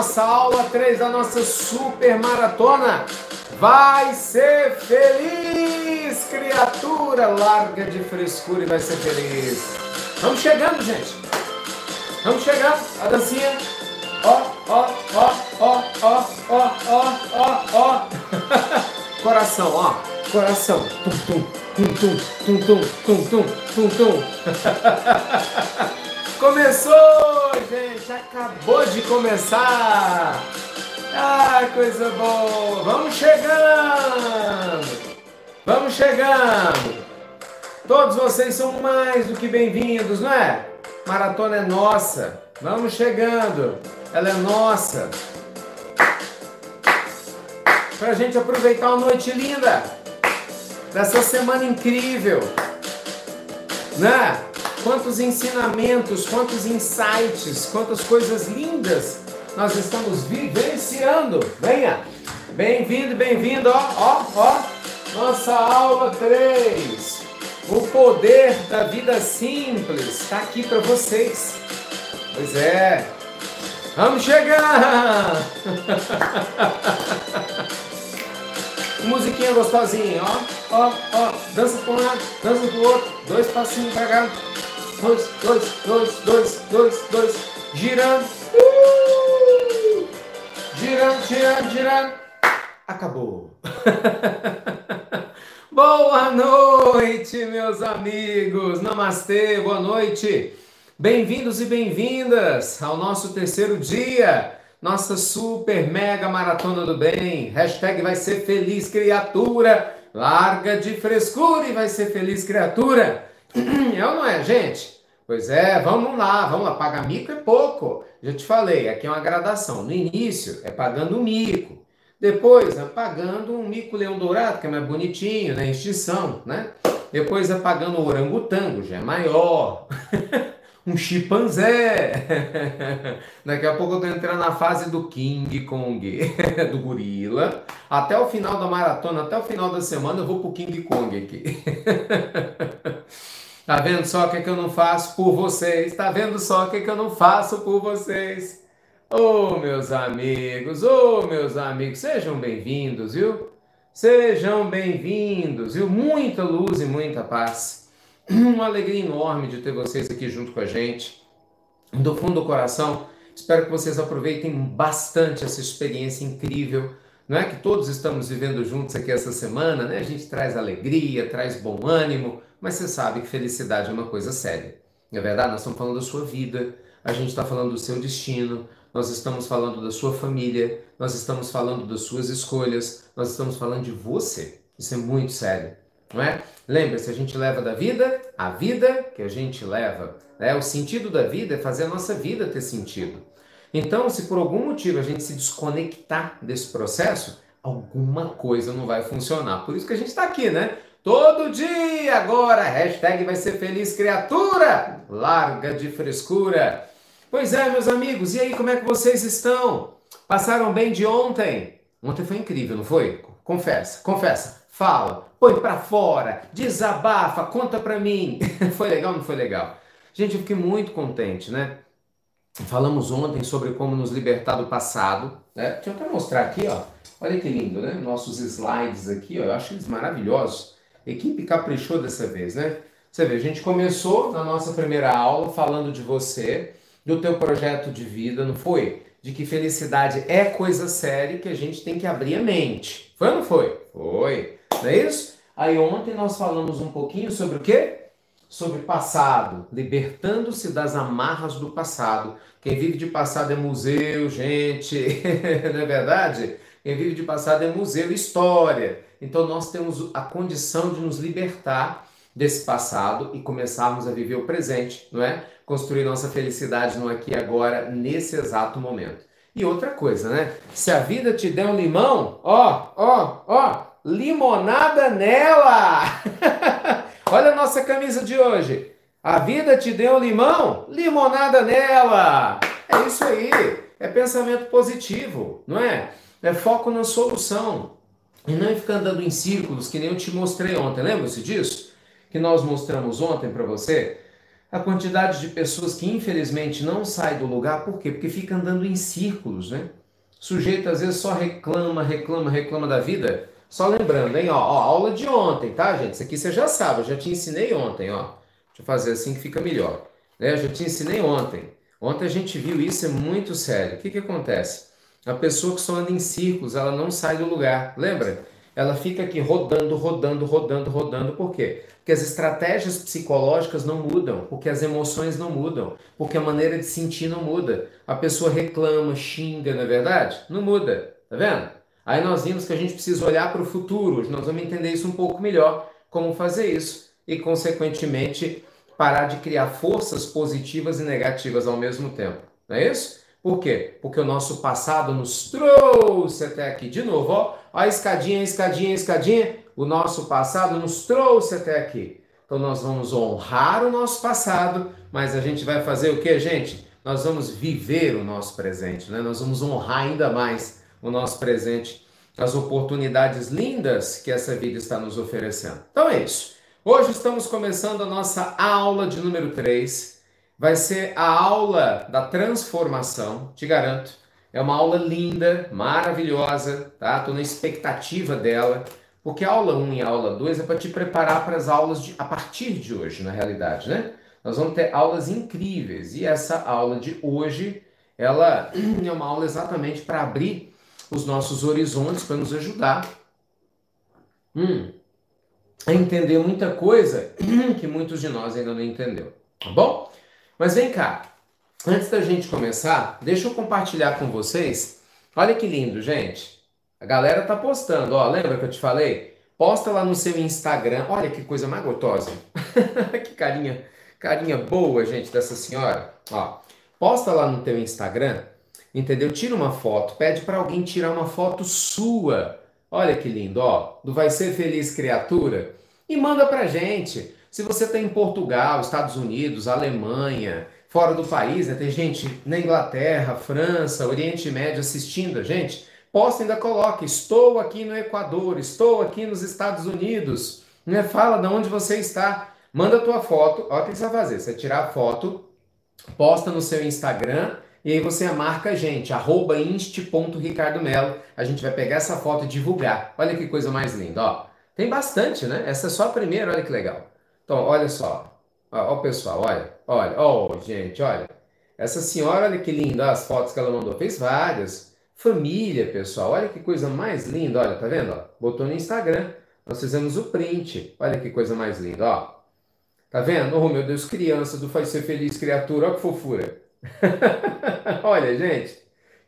Nossa aula 3 da nossa super maratona. Vai ser feliz, criatura! Larga de frescura e vai ser feliz. Vamos chegando, gente. Vamos chegando. A dancinha. Ó, ó, ó, ó, ó, ó, ó, ó, ó. Coração, ó. Coração. Tum, tum, tum, tum, tum, tum, tum, tum, tum. Começou, gente! Acabou de começar! Ah, coisa boa! Vamos chegando! Vamos chegando! Todos vocês são mais do que bem-vindos, não é? Maratona é nossa! Vamos chegando! Ela é nossa! Pra gente aproveitar uma noite linda! Dessa semana incrível! Né? Quantos ensinamentos, quantos insights, quantas coisas lindas nós estamos vivenciando. Venha! Bem-vindo, bem-vindo, ó, ó, ó, nossa aula 3. O poder da vida simples está aqui para vocês. Pois é. Vamos chegar! Musiquinha gostosinha, ó, ó, ó. Dança para um lado, dança para o outro. Dois passinhos para cá dois, dois, dois, dois, dois, dois, girando, girando, girando, girando, acabou. boa noite, meus amigos, namastê, boa noite. Bem-vindos e bem-vindas ao nosso terceiro dia, nossa super mega maratona do bem. Hashtag vai ser feliz criatura, larga de frescura e vai ser feliz criatura. É ou não é, gente? Pois é, vamos lá, vamos lá. Pagar mico é pouco. Já te falei, aqui é uma gradação. No início é pagando um mico. Depois é pagando um mico leão dourado, que é mais bonitinho, né? Extinção, né? Depois é pagando o orangotango, já é maior. um chimpanzé. Daqui a pouco eu tô entrando na fase do King Kong, do gorila. Até o final da maratona, até o final da semana eu vou pro King Kong aqui. Tá vendo só o que, é que eu não faço por vocês? Tá vendo só o que, é que eu não faço por vocês? Ô oh, meus amigos, ô oh, meus amigos, sejam bem-vindos, viu? Sejam bem-vindos, viu? Muita luz e muita paz. Uma alegria enorme de ter vocês aqui junto com a gente. Do fundo do coração, espero que vocês aproveitem bastante essa experiência incrível. Não é que todos estamos vivendo juntos aqui essa semana, né? A gente traz alegria, traz bom ânimo, mas você sabe que felicidade é uma coisa séria. É verdade? Nós estamos falando da sua vida, a gente está falando do seu destino, nós estamos falando da sua família, nós estamos falando das suas escolhas, nós estamos falando de você. Isso é muito sério, não é? Lembre-se, a gente leva da vida a vida que a gente leva. Né? O sentido da vida é fazer a nossa vida ter sentido. Então, se por algum motivo a gente se desconectar desse processo, alguma coisa não vai funcionar. Por isso que a gente está aqui, né? Todo dia agora, hashtag vai ser feliz criatura, larga de frescura. Pois é, meus amigos, e aí, como é que vocês estão? Passaram bem de ontem? Ontem foi incrível, não foi? Confessa, confessa, fala, põe pra fora, desabafa, conta pra mim. foi legal, não foi legal? Gente, eu fiquei muito contente, né? Falamos ontem sobre como nos libertar do passado, né? Deixa eu até mostrar aqui, ó. Olha que lindo, né? Nossos slides aqui, ó. Eu acho eles maravilhosos. Equipe caprichou dessa vez, né? Você vê, a gente começou na nossa primeira aula falando de você, do teu projeto de vida, não foi? De que felicidade é coisa séria que a gente tem que abrir a mente. Foi ou não foi? Foi. Não é isso? Aí ontem nós falamos um pouquinho sobre o quê? Sobre passado, libertando-se das amarras do passado. Quem vive de passado é museu, gente, não é verdade? Quem vive de passado é museu, história. Então nós temos a condição de nos libertar desse passado e começarmos a viver o presente, não é? Construir nossa felicidade no aqui e agora, nesse exato momento. E outra coisa, né? Se a vida te der um limão, ó, ó, ó, limonada nela! Olha a nossa camisa de hoje. A vida te deu um limão, limonada nela! É isso aí. É pensamento positivo, não é? É foco na solução. E não ficar andando em círculos, que nem eu te mostrei ontem. Lembra-se disso? Que nós mostramos ontem para você? a quantidade de pessoas que infelizmente não sai do lugar, por quê? Porque fica andando em círculos, né? O sujeito às vezes só reclama, reclama, reclama da vida. Só lembrando, hein? Ó, ó, aula de ontem, tá, gente? Isso aqui você já sabe, eu já te ensinei ontem, ó. Deixa eu fazer assim que fica melhor. Né? Eu já te ensinei ontem. Ontem a gente viu isso, é muito sério. O que, que acontece? A pessoa que só anda em círculos, ela não sai do lugar. Lembra? Ela fica aqui rodando, rodando, rodando, rodando. Por quê? Porque as estratégias psicológicas não mudam, porque as emoções não mudam, porque a maneira de sentir não muda. A pessoa reclama, xinga, não é verdade? Não muda. Tá vendo? Aí nós vimos que a gente precisa olhar para o futuro. Nós vamos entender isso um pouco melhor, como fazer isso e, consequentemente, parar de criar forças positivas e negativas ao mesmo tempo. Não é isso? Por quê? Porque o nosso passado nos trouxe até aqui. De novo, ó, a escadinha, escadinha, escadinha. O nosso passado nos trouxe até aqui. Então nós vamos honrar o nosso passado, mas a gente vai fazer o que, gente? Nós vamos viver o nosso presente, né? Nós vamos honrar ainda mais o nosso presente, as oportunidades lindas que essa vida está nos oferecendo. Então é isso. Hoje estamos começando a nossa aula de número 3. Vai ser a aula da transformação, te garanto. É uma aula linda, maravilhosa, tá? Tô na expectativa dela, porque a aula 1 e a aula 2 é para te preparar para as aulas de, a partir de hoje, na realidade, né? Nós vamos ter aulas incríveis e essa aula de hoje, ela é uma aula exatamente para abrir os nossos horizontes, para nos ajudar hum, a entender muita coisa que muitos de nós ainda não entendeu, tá bom? Mas vem cá, antes da gente começar, deixa eu compartilhar com vocês. Olha que lindo, gente. A galera tá postando, ó, lembra que eu te falei? Posta lá no seu Instagram. Olha que coisa mais gostosa. que carinha, carinha boa, gente, dessa senhora. Ó, posta lá no teu Instagram, entendeu? Tira uma foto, pede para alguém tirar uma foto sua. Olha que lindo, ó, do Vai Ser Feliz Criatura e manda pra gente. Se você está em Portugal, Estados Unidos, Alemanha, fora do país, né? tem gente na Inglaterra, França, Oriente Médio assistindo a gente, posta ainda coloca, estou aqui no Equador, estou aqui nos Estados Unidos, né? fala de onde você está, manda a tua foto, olha o que você vai fazer, você tirar a foto, posta no seu Instagram, e aí você marca a gente, arroba inst.ricardomelo, a gente vai pegar essa foto e divulgar, olha que coisa mais linda, ó. Tem bastante, né? Essa é só a primeira, olha que legal. Então, olha só. Ó, pessoal, olha. Olha. Ó, gente, olha. Essa senhora, olha que linda as fotos que ela mandou. Fez várias. Família, pessoal. Olha que coisa mais linda. Olha, tá vendo? Botou no Instagram. Nós fizemos o print. Olha que coisa mais linda, ó. Tá vendo? Oh, meu Deus, criança do Faz Ser Feliz Criatura. Olha que fofura. olha, gente.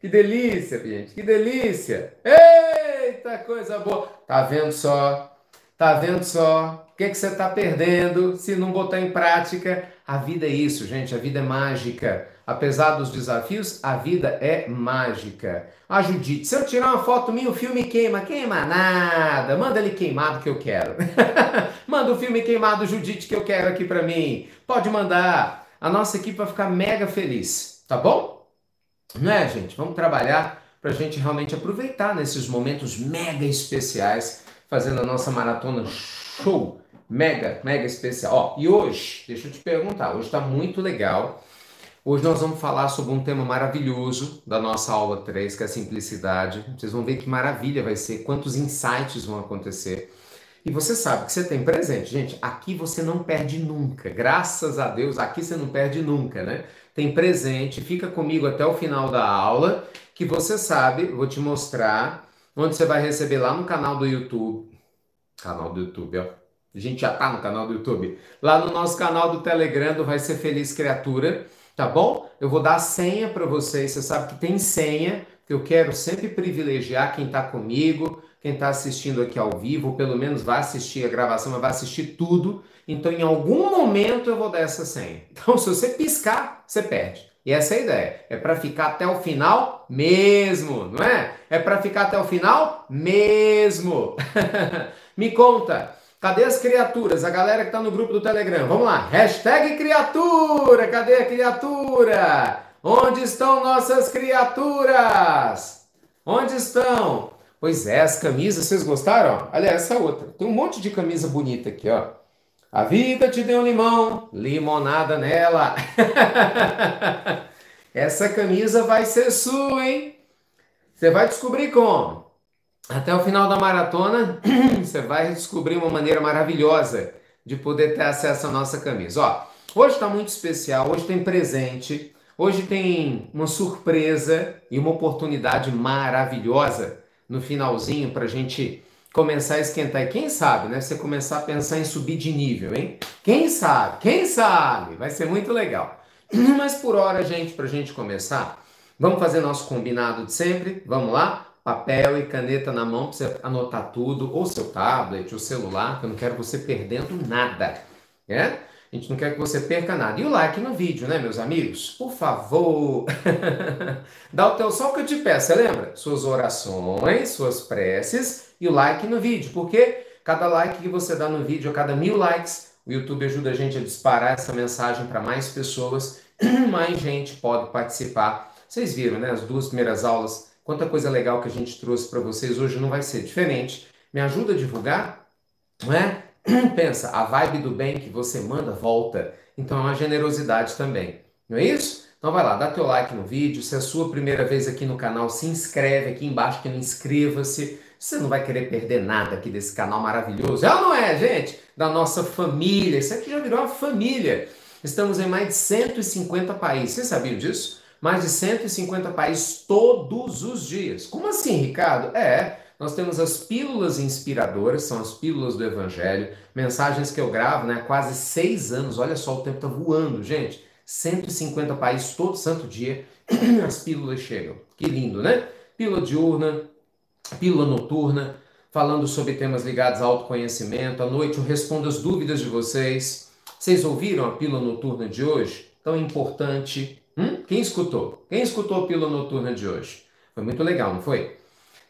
Que delícia, gente. Que delícia. Eita, coisa boa. Tá vendo só? Tá vendo só? Que, que você está perdendo se não botar em prática? A vida é isso, gente. A vida é mágica. Apesar dos desafios, a vida é mágica. A Judite, se eu tirar uma foto minha, o filme queima. Queima nada. Manda ele queimado que eu quero. Manda o filme queimado, Judite, que eu quero aqui para mim. Pode mandar. A nossa equipe vai ficar mega feliz. Tá bom? Não é, gente? Vamos trabalhar para a gente realmente aproveitar nesses momentos mega especiais, fazendo a nossa maratona show mega, mega especial. Ó, e hoje, deixa eu te perguntar, hoje está muito legal. Hoje nós vamos falar sobre um tema maravilhoso da nossa aula 3, que é a simplicidade. Vocês vão ver que maravilha vai ser, quantos insights vão acontecer. E você sabe que você tem presente, gente. Aqui você não perde nunca. Graças a Deus, aqui você não perde nunca, né? Tem presente, fica comigo até o final da aula, que você sabe, vou te mostrar, onde você vai receber lá no canal do YouTube. Canal do YouTube, ó a gente já tá no canal do YouTube. Lá no nosso canal do Telegram do Vai Ser Feliz Criatura, tá bom? Eu vou dar a senha para vocês. Você sabe que tem senha, que eu quero sempre privilegiar quem está comigo, quem está assistindo aqui ao vivo, ou pelo menos vai assistir a gravação, mas vai assistir tudo. Então, em algum momento eu vou dar essa senha. Então, se você piscar, você perde. E essa é a ideia. É para ficar até o final mesmo, não é? É para ficar até o final mesmo. Me conta. Cadê as criaturas? A galera que está no grupo do Telegram. Vamos lá. Hashtag criatura. Cadê a criatura? Onde estão nossas criaturas? Onde estão? Pois é, as camisas, vocês gostaram? Olha essa outra. Tem um monte de camisa bonita aqui, ó. A vida te deu limão, limonada nela. Essa camisa vai ser sua, hein? Você vai descobrir como. Até o final da maratona, você vai descobrir uma maneira maravilhosa de poder ter acesso à nossa camisa. Ó, hoje está muito especial, hoje tem presente, hoje tem uma surpresa e uma oportunidade maravilhosa no finalzinho para a gente começar a esquentar. E quem sabe, né? Você começar a pensar em subir de nível, hein? Quem sabe? Quem sabe? Vai ser muito legal. Mas por hora, gente, para a gente começar, vamos fazer nosso combinado de sempre? Vamos lá? Papel e caneta na mão para você anotar tudo, ou seu tablet, ou celular, que eu não quero você perdendo nada, né? A gente não quer que você perca nada. E o like no vídeo, né, meus amigos? Por favor, dá o teu só que eu te peço, você lembra? Suas orações, suas preces e o like no vídeo, porque cada like que você dá no vídeo, a cada mil likes, o YouTube ajuda a gente a disparar essa mensagem para mais pessoas, mais gente pode participar. Vocês viram, né? As duas primeiras aulas, quanta coisa legal que a gente trouxe para vocês. Hoje não vai ser diferente. Me ajuda a divulgar, não é? Pensa, a vibe do bem que você manda volta. Então é uma generosidade também. Não é isso? Então vai lá, dá teu like no vídeo. Se é a sua primeira vez aqui no canal, se inscreve aqui embaixo que não inscreva-se. Você não vai querer perder nada aqui desse canal maravilhoso. É ou não é, gente? Da nossa família. Isso aqui já virou uma família. Estamos em mais de 150 países. Vocês sabiam disso? Mais de 150 países todos os dias. Como assim, Ricardo? É, nós temos as pílulas inspiradoras, são as pílulas do Evangelho, mensagens que eu gravo né, há quase seis anos. Olha só, o tempo está voando, gente. 150 países todo santo dia, as pílulas chegam. Que lindo, né? Pílula diurna, pílula noturna, falando sobre temas ligados ao autoconhecimento. À noite eu respondo as dúvidas de vocês. Vocês ouviram a pílula noturna de hoje? Tão importante. Hum? Quem escutou? Quem escutou a pílula noturna de hoje? Foi muito legal, não foi?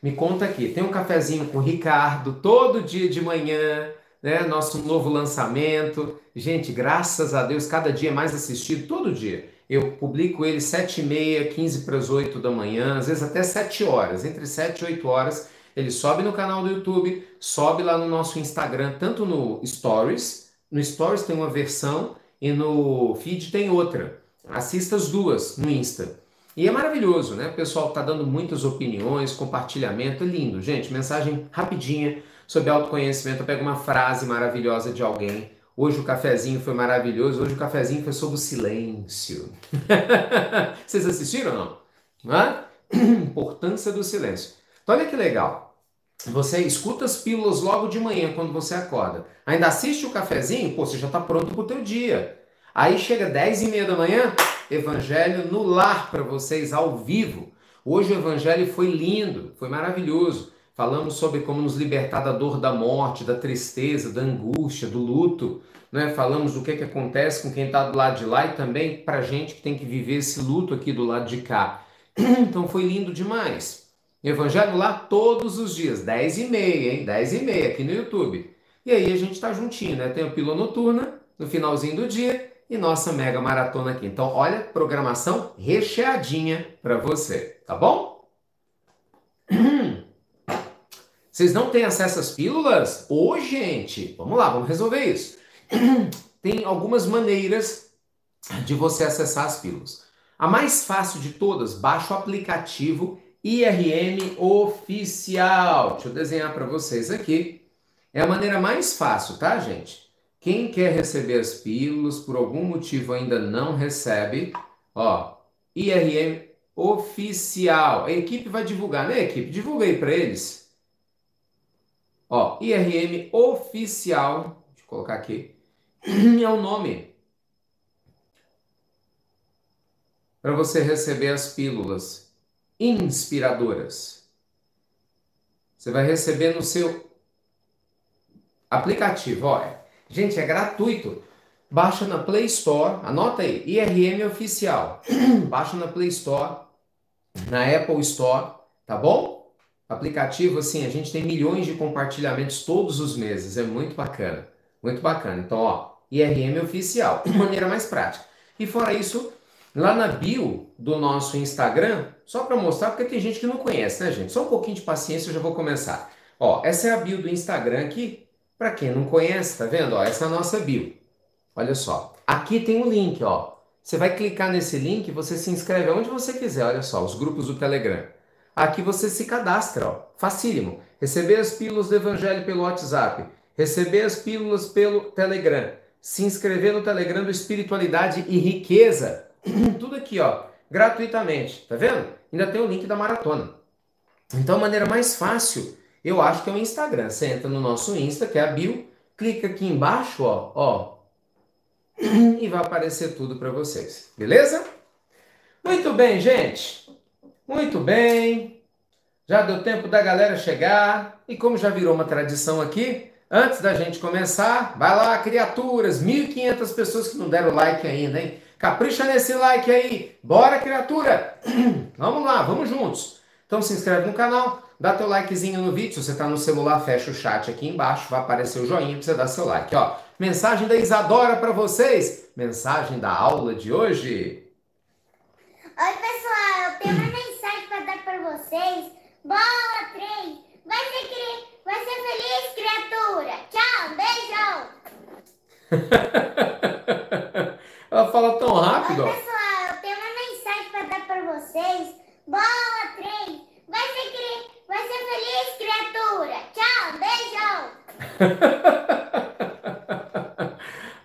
Me conta aqui. Tem um cafezinho com o Ricardo todo dia de manhã, né? Nosso novo lançamento. Gente, graças a Deus, cada dia é mais assistido, todo dia. Eu publico ele 7 e meia, 15 para as 8 da manhã, às vezes até 7 horas, entre 7 e 8 horas. Ele sobe no canal do YouTube, sobe lá no nosso Instagram, tanto no Stories, no Stories tem uma versão e no feed tem outra. Assista as duas no Insta. E é maravilhoso, né? O pessoal está dando muitas opiniões, compartilhamento, é lindo. Gente, mensagem rapidinha sobre autoconhecimento. Eu pego uma frase maravilhosa de alguém, Hoje o cafezinho foi maravilhoso, hoje o cafezinho foi sobre o silêncio. Vocês assistiram ou não? é? Importância do silêncio. Então olha que legal. Você escuta as pílulas logo de manhã quando você acorda. Ainda assiste o cafezinho, pô, você já está pronto para o teu dia. Aí chega 10 e meia da manhã, evangelho no lar para vocês ao vivo. Hoje o evangelho foi lindo, foi maravilhoso. Falamos sobre como nos libertar da dor da morte, da tristeza, da angústia, do luto. Né? Falamos do que, que acontece com quem está do lado de lá e também para gente que tem que viver esse luto aqui do lado de cá. Então foi lindo demais. Evangelho lá todos os dias, 10 e meia, hein? 10 e meia aqui no YouTube. E aí a gente está juntinho, né? Tem a pílula noturna no finalzinho do dia e nossa mega maratona aqui. Então, olha, programação recheadinha para você, tá bom? Vocês não têm acesso às pílulas? Ô, gente, vamos lá, vamos resolver isso. Tem algumas maneiras de você acessar as pílulas. A mais fácil de todas, baixa o aplicativo IRM Oficial. Deixa eu desenhar para vocês aqui. É a maneira mais fácil, tá, gente? Quem quer receber as pílulas, por algum motivo ainda não recebe, ó, IRM Oficial. A equipe vai divulgar, né, equipe? Divulguei para eles. Ó, IRM oficial, deixa eu colocar aqui, é o nome para você receber as pílulas inspiradoras. Você vai receber no seu aplicativo, olha. Gente, é gratuito. Baixa na Play Store, anota aí, IRM oficial. Baixa na Play Store, na Apple Store, tá bom? Aplicativo, assim, a gente tem milhões de compartilhamentos todos os meses, é muito bacana, muito bacana. Então, ó, IRM oficial, maneira mais prática. E fora isso, lá na bio do nosso Instagram, só para mostrar, porque tem gente que não conhece, né, gente? Só um pouquinho de paciência, eu já vou começar. Ó, essa é a bio do Instagram aqui, Para quem não conhece, tá vendo? Ó, essa é a nossa bio. Olha só. Aqui tem um link, ó. Você vai clicar nesse link, você se inscreve onde você quiser. Olha só, os grupos do Telegram. Aqui você se cadastra, ó. Facílimo. Receber as pílulas do Evangelho pelo WhatsApp. Receber as pílulas pelo Telegram. Se inscrever no Telegram do Espiritualidade e Riqueza. Tudo aqui, ó. Gratuitamente. Tá vendo? Ainda tem o link da maratona. Então, a maneira mais fácil, eu acho que é o Instagram. Você entra no nosso Insta, que é a bio, clica aqui embaixo, ó, ó, e vai aparecer tudo para vocês. Beleza? Muito bem, gente. Muito bem. Já deu tempo da galera chegar. E como já virou uma tradição aqui, antes da gente começar, vai lá, criaturas, 1.500 pessoas que não deram like ainda, hein? Capricha nesse like aí. Bora, criatura! vamos lá, vamos juntos. Então se inscreve no canal, dá teu likezinho no vídeo. Se você está no celular, fecha o chat aqui embaixo, vai aparecer o joinha para você dar seu like. Ó, mensagem da Isadora para vocês. Mensagem da aula de hoje. Oi, pessoal, eu tenho uma mensagem para dar para vocês. Bola 3. Vai ser, vai ser feliz, criatura. Tchau, beijão. Ela fala tão rápido. Oi, pessoal, eu tenho uma mensagem para dar para vocês. Bola 3. Vai ser, vai ser feliz, criatura. Tchau, beijão.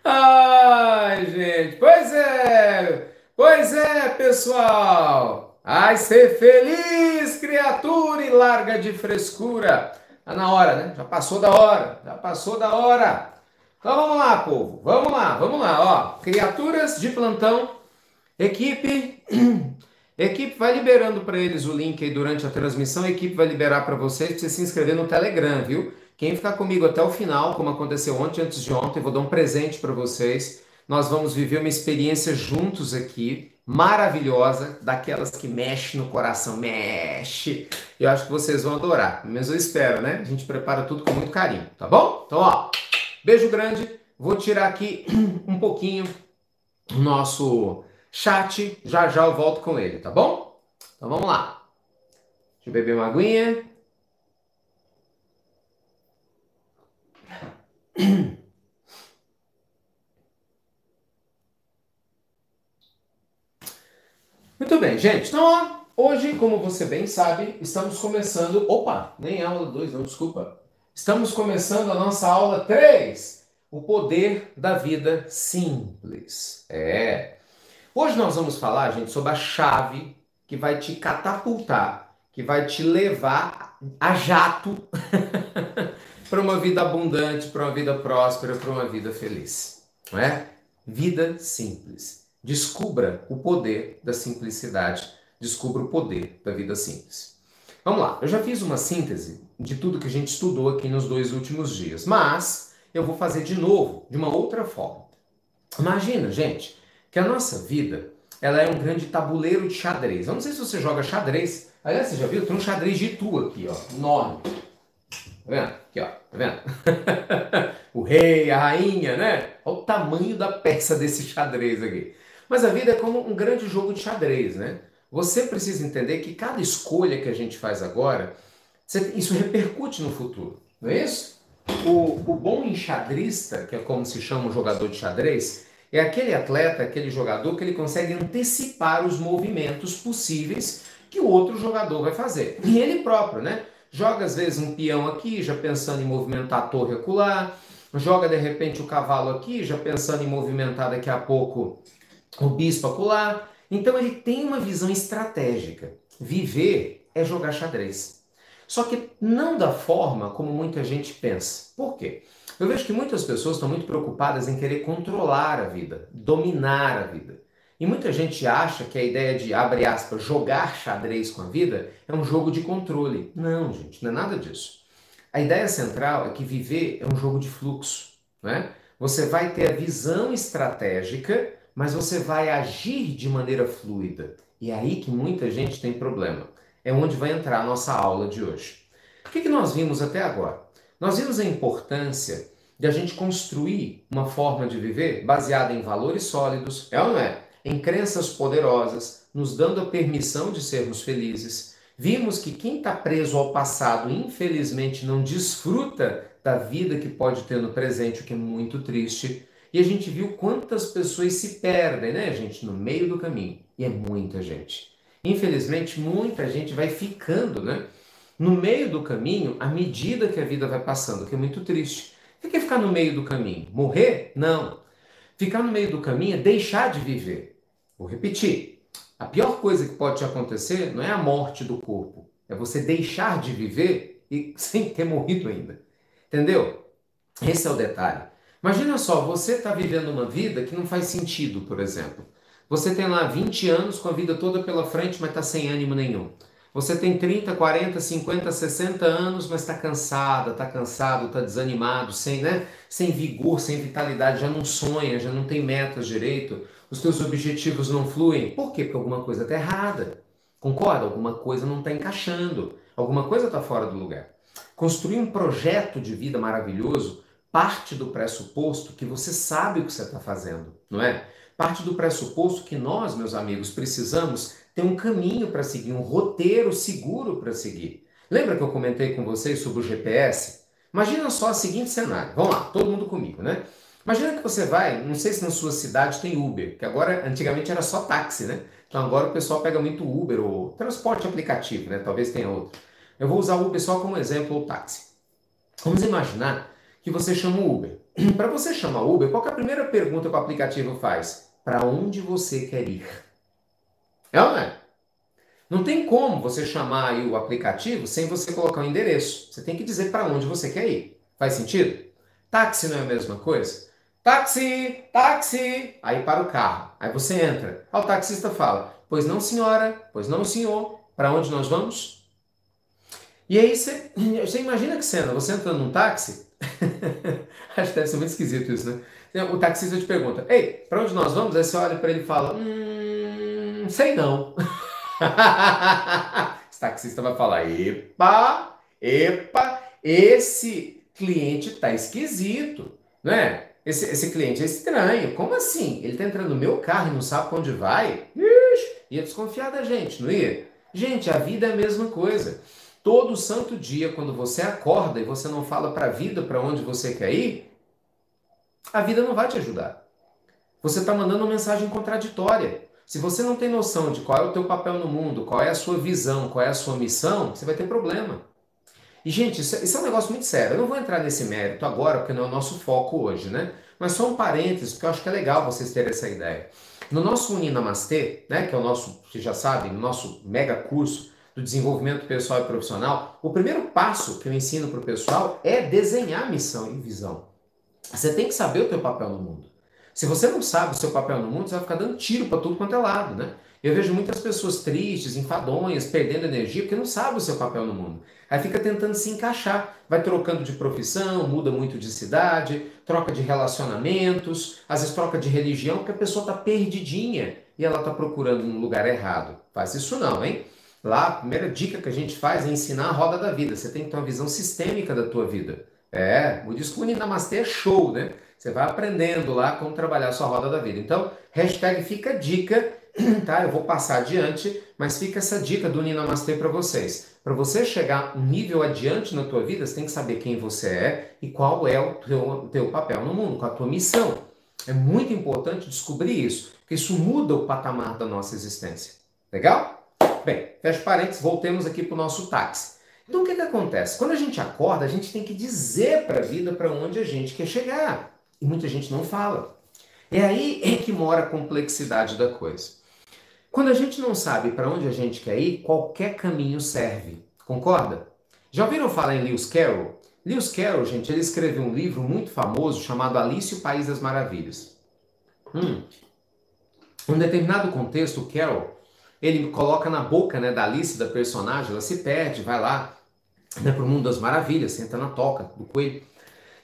Ai, gente. Pois é. Pois é, pessoal. Ai, ser feliz, criatura, e larga de frescura. Tá na hora, né? Já passou da hora. Já passou da hora. Então vamos lá, povo. Vamos lá, vamos lá. Ó, criaturas de plantão, equipe Equipe vai liberando para eles o link aí durante a transmissão. A equipe vai liberar para vocês para você se inscrever no Telegram, viu? Quem ficar comigo até o final, como aconteceu ontem, antes de ontem, vou dar um presente para vocês. Nós vamos viver uma experiência juntos aqui, maravilhosa, daquelas que mexe no coração, mexe. Eu acho que vocês vão adorar, mas eu espero, né? A gente prepara tudo com muito carinho, tá bom? Então, ó, beijo grande. Vou tirar aqui um pouquinho o nosso chat, já já eu volto com ele, tá bom? Então vamos lá. Deixa eu beber uma aguinha. Muito bem, gente. Então, ó, hoje, como você bem sabe, estamos começando. Opa, nem aula 2, não, desculpa. Estamos começando a nossa aula 3. O poder da vida simples. É. Hoje nós vamos falar, gente, sobre a chave que vai te catapultar, que vai te levar a jato para uma vida abundante, para uma vida próspera, para uma vida feliz. Não é? Vida simples. Descubra o poder da simplicidade. Descubra o poder da vida simples. Vamos lá, eu já fiz uma síntese de tudo que a gente estudou aqui nos dois últimos dias, mas eu vou fazer de novo, de uma outra forma. Imagina, gente, que a nossa vida ela é um grande tabuleiro de xadrez. Eu não sei se você joga xadrez. Aliás, você já viu? Tem um xadrez de tu aqui, ó, enorme. Tá vendo? Aqui, ó, tá vendo? o rei, a rainha, né? Olha o tamanho da peça desse xadrez aqui. Mas a vida é como um grande jogo de xadrez, né? Você precisa entender que cada escolha que a gente faz agora, isso repercute no futuro, não é isso? O, o bom enxadrista, que é como se chama um jogador de xadrez, é aquele atleta, aquele jogador que ele consegue antecipar os movimentos possíveis que o outro jogador vai fazer. E ele próprio, né? Joga às vezes um peão aqui, já pensando em movimentar a torre acolá, joga de repente o cavalo aqui, já pensando em movimentar daqui a pouco o bispo acolá. Então ele tem uma visão estratégica. Viver é jogar xadrez. Só que não da forma como muita gente pensa. Por quê? Eu vejo que muitas pessoas estão muito preocupadas em querer controlar a vida, dominar a vida. E muita gente acha que a ideia de, abre aspas, jogar xadrez com a vida é um jogo de controle. Não, gente, não é nada disso. A ideia central é que viver é um jogo de fluxo. Né? Você vai ter a visão estratégica, mas você vai agir de maneira fluida. E é aí que muita gente tem problema. É onde vai entrar a nossa aula de hoje. O que, que nós vimos até agora? Nós vimos a importância de a gente construir uma forma de viver baseada em valores sólidos, é ou não é? Em crenças poderosas, nos dando a permissão de sermos felizes. Vimos que quem está preso ao passado, infelizmente, não desfruta da vida que pode ter no presente, o que é muito triste. E a gente viu quantas pessoas se perdem, né, gente, no meio do caminho. E é muita gente. Infelizmente, muita gente vai ficando, né, no meio do caminho à medida que a vida vai passando, que é muito triste. O que é ficar no meio do caminho? Morrer? Não. Ficar no meio do caminho é deixar de viver. Vou repetir. A pior coisa que pode te acontecer não é a morte do corpo, é você deixar de viver e sem ter morrido ainda. Entendeu? Esse é o detalhe. Imagina só, você está vivendo uma vida que não faz sentido, por exemplo. Você tem lá 20 anos com a vida toda pela frente, mas está sem ânimo nenhum. Você tem 30, 40, 50, 60 anos, mas está cansada, está cansado, está desanimado, sem, né? sem vigor, sem vitalidade, já não sonha, já não tem metas direito, os teus objetivos não fluem. Por quê? Porque alguma coisa está errada. Concorda? Alguma coisa não está encaixando, alguma coisa está fora do lugar. Construir um projeto de vida maravilhoso parte do pressuposto que você sabe o que você está fazendo, não é? Parte do pressuposto que nós, meus amigos, precisamos ter um caminho para seguir, um roteiro seguro para seguir. Lembra que eu comentei com vocês sobre o GPS? Imagina só o seguinte cenário. Vamos lá, todo mundo comigo, né? Imagina que você vai, não sei se na sua cidade tem Uber, que agora antigamente era só táxi, né? Então agora o pessoal pega muito Uber ou transporte aplicativo, né? Talvez tenha outro. Eu vou usar o Uber só como exemplo ou táxi. Vamos imaginar que você chama o Uber. Para você chamar o Uber, qual é a primeira pergunta que o aplicativo faz? Para onde você quer ir? É ou não é? Não tem como você chamar o aplicativo sem você colocar o um endereço. Você tem que dizer para onde você quer ir. Faz sentido? Táxi não é a mesma coisa? Táxi, táxi. Aí para o carro. Aí você entra. Aí o taxista fala: Pois não, senhora. Pois não, senhor. Para onde nós vamos? E aí você, você imagina que cena? Você entrando num táxi. Acho que deve ser muito esquisito isso, né? O taxista te pergunta: Ei, para onde nós vamos? Aí você olha para ele e fala: Hum, sei não. Esse taxista vai falar: epa, epa, esse cliente tá esquisito, não é? Esse, esse cliente é estranho. Como assim? Ele tá entrando no meu carro e não sabe para onde vai? Ixi, ia desconfiar da gente, não ia? Gente, a vida é a mesma coisa. Todo santo dia, quando você acorda e você não fala para a vida para onde você quer ir, a vida não vai te ajudar. Você está mandando uma mensagem contraditória. Se você não tem noção de qual é o teu papel no mundo, qual é a sua visão, qual é a sua missão, você vai ter problema. E, gente, isso é, isso é um negócio muito sério. Eu não vou entrar nesse mérito agora, porque não é o nosso foco hoje, né? Mas só um parênteses, porque eu acho que é legal vocês terem essa ideia. No nosso Uninamastê, né, que é o nosso, vocês já sabem, no nosso mega curso do desenvolvimento pessoal e profissional, o primeiro passo que eu ensino para o pessoal é desenhar missão e visão. Você tem que saber o teu papel no mundo. Se você não sabe o seu papel no mundo, você vai ficar dando tiro para tudo quanto é lado, né? Eu vejo muitas pessoas tristes, enfadonhas, perdendo energia porque não sabe o seu papel no mundo. Aí fica tentando se encaixar, vai trocando de profissão, muda muito de cidade, troca de relacionamentos, às vezes troca de religião porque a pessoa está perdidinha e ela está procurando um lugar errado. Faz isso não, hein? Lá, a primeira dica que a gente faz é ensinar a roda da vida. Você tem que ter uma visão sistêmica da tua vida. É, o Discune Namastê é show, né? Você vai aprendendo lá como trabalhar a sua roda da vida. Então, hashtag fica dica, tá? Eu vou passar adiante, mas fica essa dica do Ninamastê para vocês. Para você chegar um nível adiante na tua vida, você tem que saber quem você é e qual é o teu, teu papel no mundo, qual a tua missão. É muito importante descobrir isso, porque isso muda o patamar da nossa existência. Legal? Bem, fecha parênteses, voltemos aqui para o nosso táxi. Então o que, que acontece? Quando a gente acorda, a gente tem que dizer para a vida para onde a gente quer chegar. E muita gente não fala. É aí é que mora a complexidade da coisa. Quando a gente não sabe para onde a gente quer ir, qualquer caminho serve. Concorda? Já ouviram falar em Lewis Carroll? Lewis Carroll, gente, ele escreveu um livro muito famoso chamado Alice o País das Maravilhas. Hum. Um determinado contexto, o Carroll, ele coloca na boca né, da Alice, da personagem, ela se perde, vai lá né, para o mundo das maravilhas, senta na toca do coelho.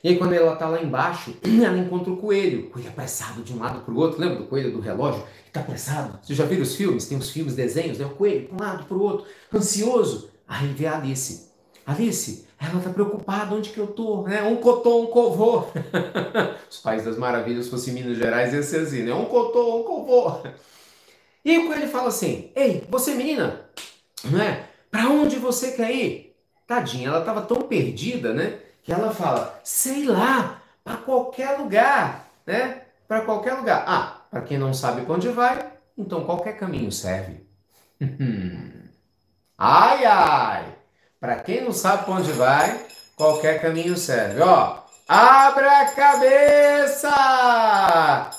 E aí quando ela tá lá embaixo, ela encontra o coelho. O coelho apressado de um lado para o outro. Lembra do coelho do relógio? Está apressado. Você já viu os filmes? Tem os filmes, desenhos, né? O coelho para um lado para o outro, ansioso. Aí vê a Alice. Alice, ela tá preocupada onde que eu tô, né? Um cotô, um covô. Os pais das maravilhas, se fosse Minas Gerais, ia ser assim, né? Um cotô, um covô. E aí o coelho fala assim, ei, você menina, né? Para onde você quer ir? Tadinha, ela estava tão perdida, né? Que ela fala, sei lá, para qualquer lugar, né? Para qualquer lugar. Ah, para quem não sabe para onde vai, então qualquer caminho serve. ai, ai! Para quem não sabe para onde vai, qualquer caminho serve. Ó, abra a cabeça!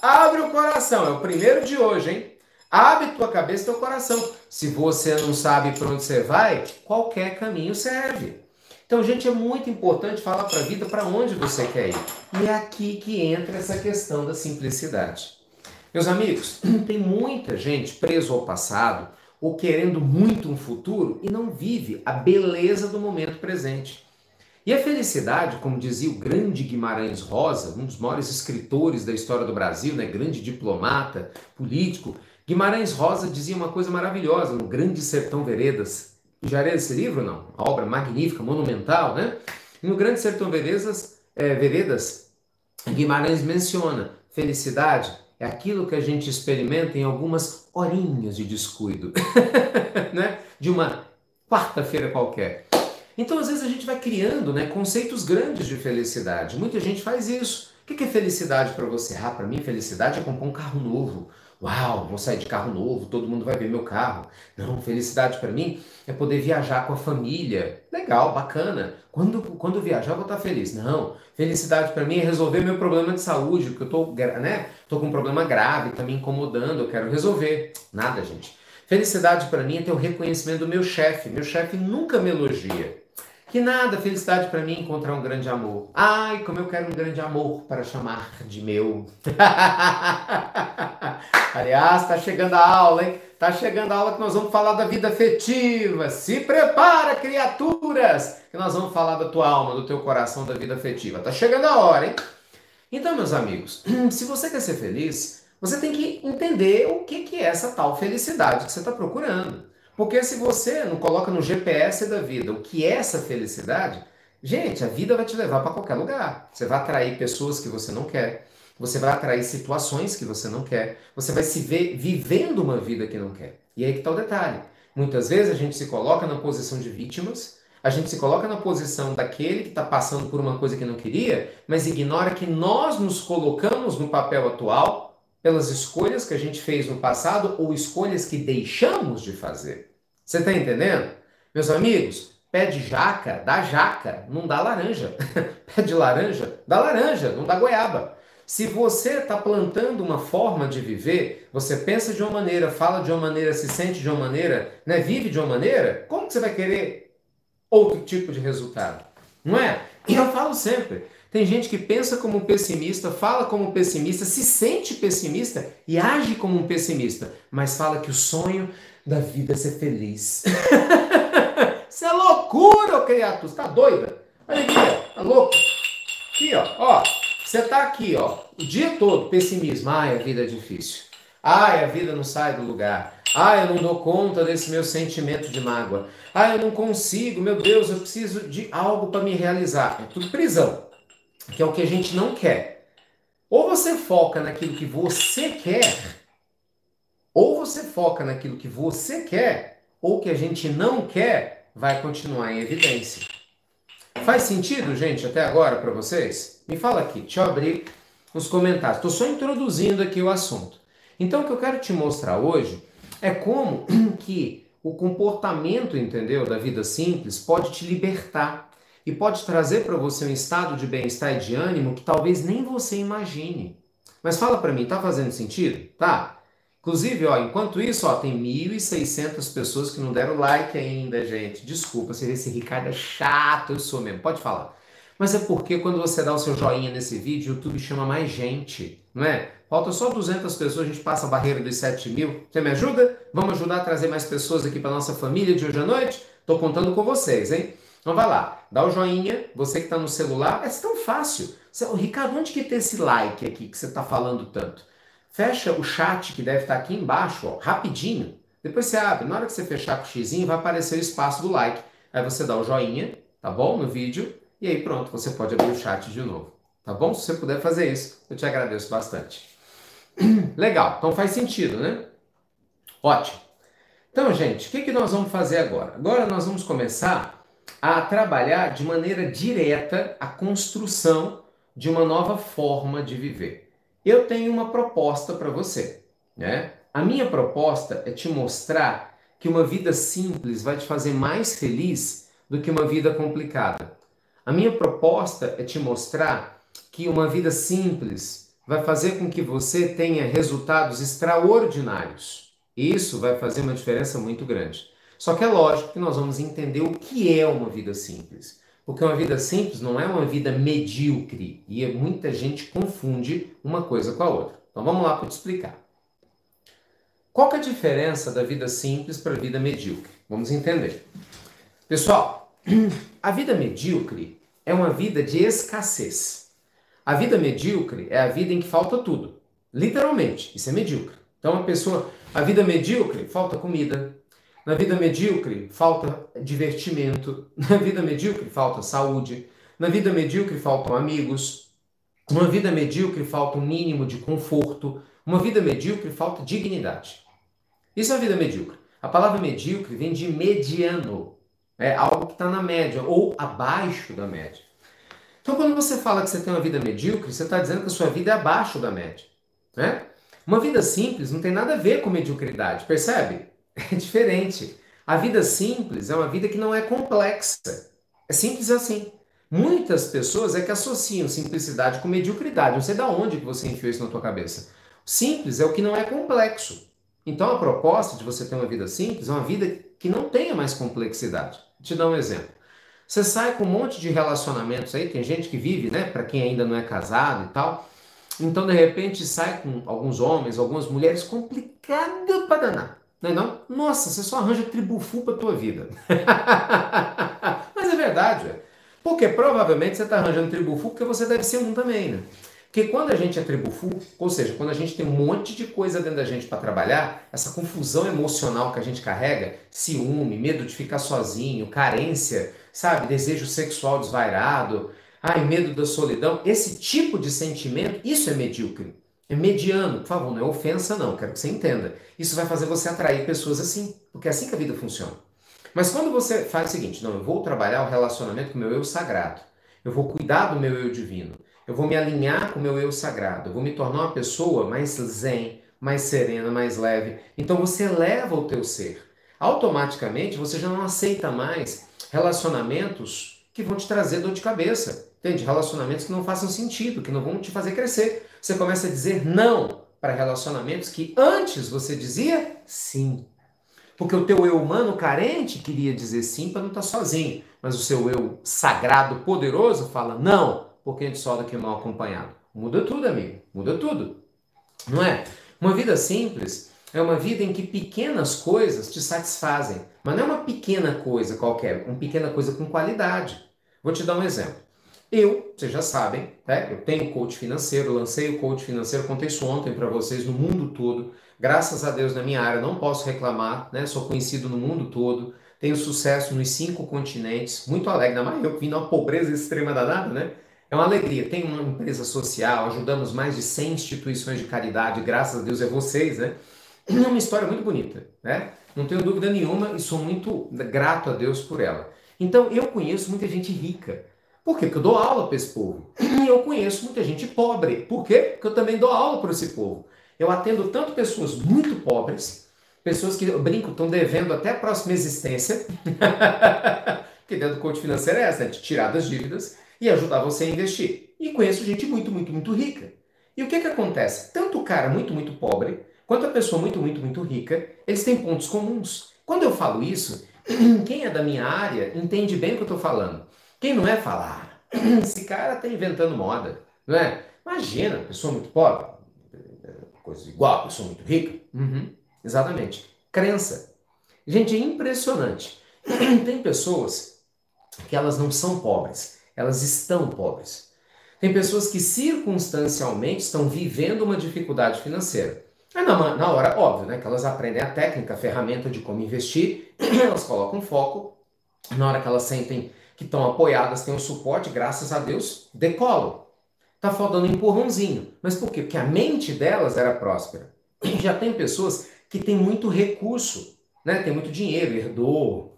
Abre o coração. É o primeiro de hoje, hein? Abre tua cabeça e teu coração. Se você não sabe para onde você vai, qualquer caminho serve. Então, gente, é muito importante falar para a vida para onde você quer ir. E é aqui que entra essa questão da simplicidade. Meus amigos, tem muita gente preso ao passado ou querendo muito um futuro e não vive a beleza do momento presente. E a felicidade, como dizia o grande Guimarães Rosa, um dos maiores escritores da história do Brasil, né, grande diplomata, político, Guimarães Rosa dizia uma coisa maravilhosa no Grande Sertão Veredas, já leu esse livro, não? Uma obra magnífica, monumental, né? No Grande Sertão Veredas, é, Veredas, Guimarães menciona felicidade é aquilo que a gente experimenta em algumas horinhas de descuido, né? De uma quarta-feira qualquer. Então, às vezes, a gente vai criando né, conceitos grandes de felicidade. Muita gente faz isso. O que é felicidade para você? Ah, para mim, felicidade é comprar um carro novo. Uau, vou sair de carro novo, todo mundo vai ver meu carro. Não, felicidade para mim é poder viajar com a família. Legal, bacana. Quando, quando viajar, vou estar feliz. Não, felicidade para mim é resolver meu problema de saúde, porque eu tô, né, tô com um problema grave, tá me incomodando, eu quero resolver. Nada, gente. Felicidade para mim é ter o reconhecimento do meu chefe. Meu chefe nunca me elogia. Que nada, felicidade para mim encontrar um grande amor. Ai, como eu quero um grande amor para chamar de meu. Aliás, está chegando a aula, hein? Está chegando a aula que nós vamos falar da vida afetiva. Se prepara, criaturas, que nós vamos falar da tua alma, do teu coração, da vida afetiva. Está chegando a hora, hein? Então, meus amigos, se você quer ser feliz, você tem que entender o que, que é essa tal felicidade que você está procurando. Porque se você não coloca no GPS da vida o que é essa felicidade, gente, a vida vai te levar para qualquer lugar. Você vai atrair pessoas que você não quer, você vai atrair situações que você não quer, você vai se ver vivendo uma vida que não quer. E aí que está o detalhe. Muitas vezes a gente se coloca na posição de vítimas, a gente se coloca na posição daquele que está passando por uma coisa que não queria, mas ignora que nós nos colocamos no papel atual pelas escolhas que a gente fez no passado ou escolhas que deixamos de fazer. Você está entendendo? Meus amigos, pé de jaca dá jaca, não dá laranja. pé de laranja dá laranja, não dá goiaba. Se você está plantando uma forma de viver, você pensa de uma maneira, fala de uma maneira, se sente de uma maneira, né, vive de uma maneira, como que você vai querer outro tipo de resultado? Não é? E eu falo sempre, tem gente que pensa como um pessimista, fala como um pessimista, se sente pessimista e age como um pessimista, mas fala que o sonho da vida é ser feliz. Isso é loucura, criatura. Você tá doida? Olha aqui, ó. Tá louco? Aqui, ó. Ó, você tá aqui, ó. O dia todo, pessimismo. Ai, a vida é difícil. Ai, a vida não sai do lugar. Ai, eu não dou conta desse meu sentimento de mágoa. Ai, eu não consigo. Meu Deus, eu preciso de algo para me realizar. É tudo prisão que é o que a gente não quer. Ou você foca naquilo que você quer, ou você foca naquilo que você quer, ou que a gente não quer, vai continuar em evidência. Faz sentido, gente, até agora para vocês? Me fala aqui, deixa eu abrir os comentários. Estou só introduzindo aqui o assunto. Então, o que eu quero te mostrar hoje é como que o comportamento, entendeu, da vida simples pode te libertar e pode trazer para você um estado de bem-estar e de ânimo que talvez nem você imagine. Mas fala para mim, tá fazendo sentido? Tá? Inclusive, ó, enquanto isso, ó, tem 1.600 pessoas que não deram like ainda, gente. Desculpa, se esse Ricardo é chato, eu sou mesmo. Pode falar. Mas é porque quando você dá o seu joinha nesse vídeo, o YouTube chama mais gente, não é? Falta só 200 pessoas, a gente passa a barreira dos 7 mil. Você me ajuda? Vamos ajudar a trazer mais pessoas aqui para nossa família de hoje à noite? Tô contando com vocês, hein? Então vai lá, dá o joinha, você que está no celular, é tão fácil. Ricardo, onde que tem esse like aqui que você está falando tanto? Fecha o chat que deve estar tá aqui embaixo, ó, rapidinho. Depois você abre, na hora que você fechar com o xizinho, vai aparecer o espaço do like. Aí você dá o joinha, tá bom? No vídeo, e aí pronto, você pode abrir o chat de novo. Tá bom? Se você puder fazer isso, eu te agradeço bastante. Legal, então faz sentido, né? Ótimo. Então, gente, o que, que nós vamos fazer agora? Agora nós vamos começar a trabalhar de maneira direta a construção de uma nova forma de viver. Eu tenho uma proposta para você, né? A minha proposta é te mostrar que uma vida simples vai te fazer mais feliz do que uma vida complicada. A minha proposta é te mostrar que uma vida simples vai fazer com que você tenha resultados extraordinários. Isso vai fazer uma diferença muito grande. Só que é lógico que nós vamos entender o que é uma vida simples. Porque uma vida simples não é uma vida medíocre e muita gente confunde uma coisa com a outra. Então vamos lá para te explicar. Qual é a diferença da vida simples para a vida medíocre? Vamos entender. Pessoal, a vida medíocre é uma vida de escassez. A vida medíocre é a vida em que falta tudo. Literalmente, isso é medíocre. Então a pessoa, a vida medíocre, falta comida, na vida medíocre, falta divertimento. Na vida medíocre, falta saúde. Na vida medíocre, faltam amigos. Uma vida medíocre, falta um mínimo de conforto. Uma vida medíocre, falta dignidade. Isso é a vida medíocre. A palavra medíocre vem de mediano. É algo que está na média ou abaixo da média. Então, quando você fala que você tem uma vida medíocre, você está dizendo que a sua vida é abaixo da média. Né? Uma vida simples não tem nada a ver com mediocridade, percebe? É diferente. A vida simples é uma vida que não é complexa. É simples assim. Muitas pessoas é que associam simplicidade com mediocridade. Não sei de onde que você enfiou isso na tua cabeça. Simples é o que não é complexo. Então a proposta de você ter uma vida simples é uma vida que não tenha mais complexidade. Vou te dar um exemplo. Você sai com um monte de relacionamentos aí, tem gente que vive, né, para quem ainda não é casado e tal. Então de repente sai com alguns homens, algumas mulheres complicado para danar. Não é não? Nossa, você só arranja tribufu para tua vida. Mas é verdade, é. Porque provavelmente você está arranjando tribufu porque você deve ser um também, né? Porque quando a gente é tribufu, ou seja, quando a gente tem um monte de coisa dentro da gente para trabalhar, essa confusão emocional que a gente carrega, ciúme, medo de ficar sozinho, carência, sabe, desejo sexual desvairado, ai, medo da solidão, esse tipo de sentimento, isso é medíocre. É mediano, por favor, não é ofensa não, quero que você entenda. Isso vai fazer você atrair pessoas assim, porque é assim que a vida funciona. Mas quando você faz o seguinte, não, eu vou trabalhar o relacionamento com o meu eu sagrado, eu vou cuidar do meu eu divino, eu vou me alinhar com o meu eu sagrado, eu vou me tornar uma pessoa mais zen, mais serena, mais leve. Então você eleva o teu ser. Automaticamente você já não aceita mais relacionamentos que vão te trazer dor de cabeça. Entende? Relacionamentos que não façam sentido, que não vão te fazer crescer. Você começa a dizer não para relacionamentos que antes você dizia sim. Porque o teu eu humano carente queria dizer sim para não estar tá sozinho. Mas o seu eu sagrado, poderoso, fala não, porque a gente só daqui mal acompanhado. Muda tudo, amigo. Muda tudo. Não é? Uma vida simples é uma vida em que pequenas coisas te satisfazem. Mas não é uma pequena coisa qualquer, uma pequena coisa com qualidade. Vou te dar um exemplo. Eu, vocês já sabem, né? eu tenho coach financeiro, lancei o coach financeiro, contei isso ontem para vocês no mundo todo. Graças a Deus na minha área, não posso reclamar, né? sou conhecido no mundo todo, tenho sucesso nos cinco continentes, muito alegre, ainda mais eu que vim numa pobreza extrema danada, né? É uma alegria. Tenho uma empresa social, ajudamos mais de 100 instituições de caridade, graças a Deus é vocês, né? É uma história muito bonita, né? Não tenho dúvida nenhuma e sou muito grato a Deus por ela. Então eu conheço muita gente rica por quê? Porque eu dou aula para esse povo. E eu conheço muita gente pobre. Por quê? Porque eu também dou aula para esse povo. Eu atendo tanto pessoas muito pobres, pessoas que, eu brinco, estão devendo até a próxima existência. Porque dentro do coach financeiro é essa, é de tirar das dívidas e ajudar você a investir. E conheço gente muito, muito, muito rica. E o que, que acontece? Tanto o cara muito, muito pobre, quanto a pessoa muito, muito, muito rica, eles têm pontos comuns. Quando eu falo isso, quem é da minha área entende bem o que eu estou falando. Quem não é falar, esse cara está inventando moda, não é? Imagina, pessoa muito pobre, coisa igual, pessoa muito rica. Uhum, exatamente. Crença. Gente, é impressionante. Tem pessoas que elas não são pobres, elas estão pobres. Tem pessoas que circunstancialmente estão vivendo uma dificuldade financeira. É na, na hora, óbvio, né, que elas aprendem a técnica, a ferramenta de como investir, elas colocam foco. Na hora que elas sentem que estão apoiadas, têm um suporte, graças a Deus, decolam. Está faltando um empurrãozinho. Mas por quê? Porque a mente delas era próspera. Já tem pessoas que têm muito recurso, né? tem muito dinheiro, herdou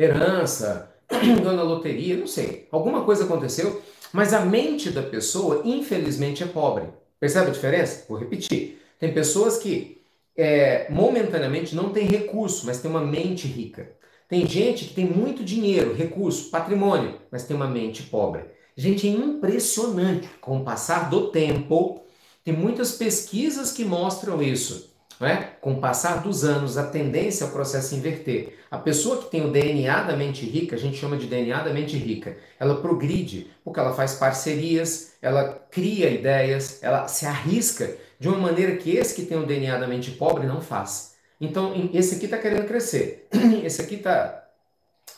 herança, ganhou na loteria, não sei. Alguma coisa aconteceu, mas a mente da pessoa, infelizmente, é pobre. Percebe a diferença? Vou repetir. Tem pessoas que é, momentaneamente não têm recurso, mas têm uma mente rica. Tem gente que tem muito dinheiro, recurso, patrimônio, mas tem uma mente pobre. Gente, é impressionante. Com o passar do tempo, tem muitas pesquisas que mostram isso. Né? Com o passar dos anos, a tendência é o processo inverter. A pessoa que tem o DNA da mente rica, a gente chama de DNA da mente rica, ela progride, porque ela faz parcerias, ela cria ideias, ela se arrisca de uma maneira que esse que tem o DNA da mente pobre não faz. Então, esse aqui está querendo crescer, esse aqui está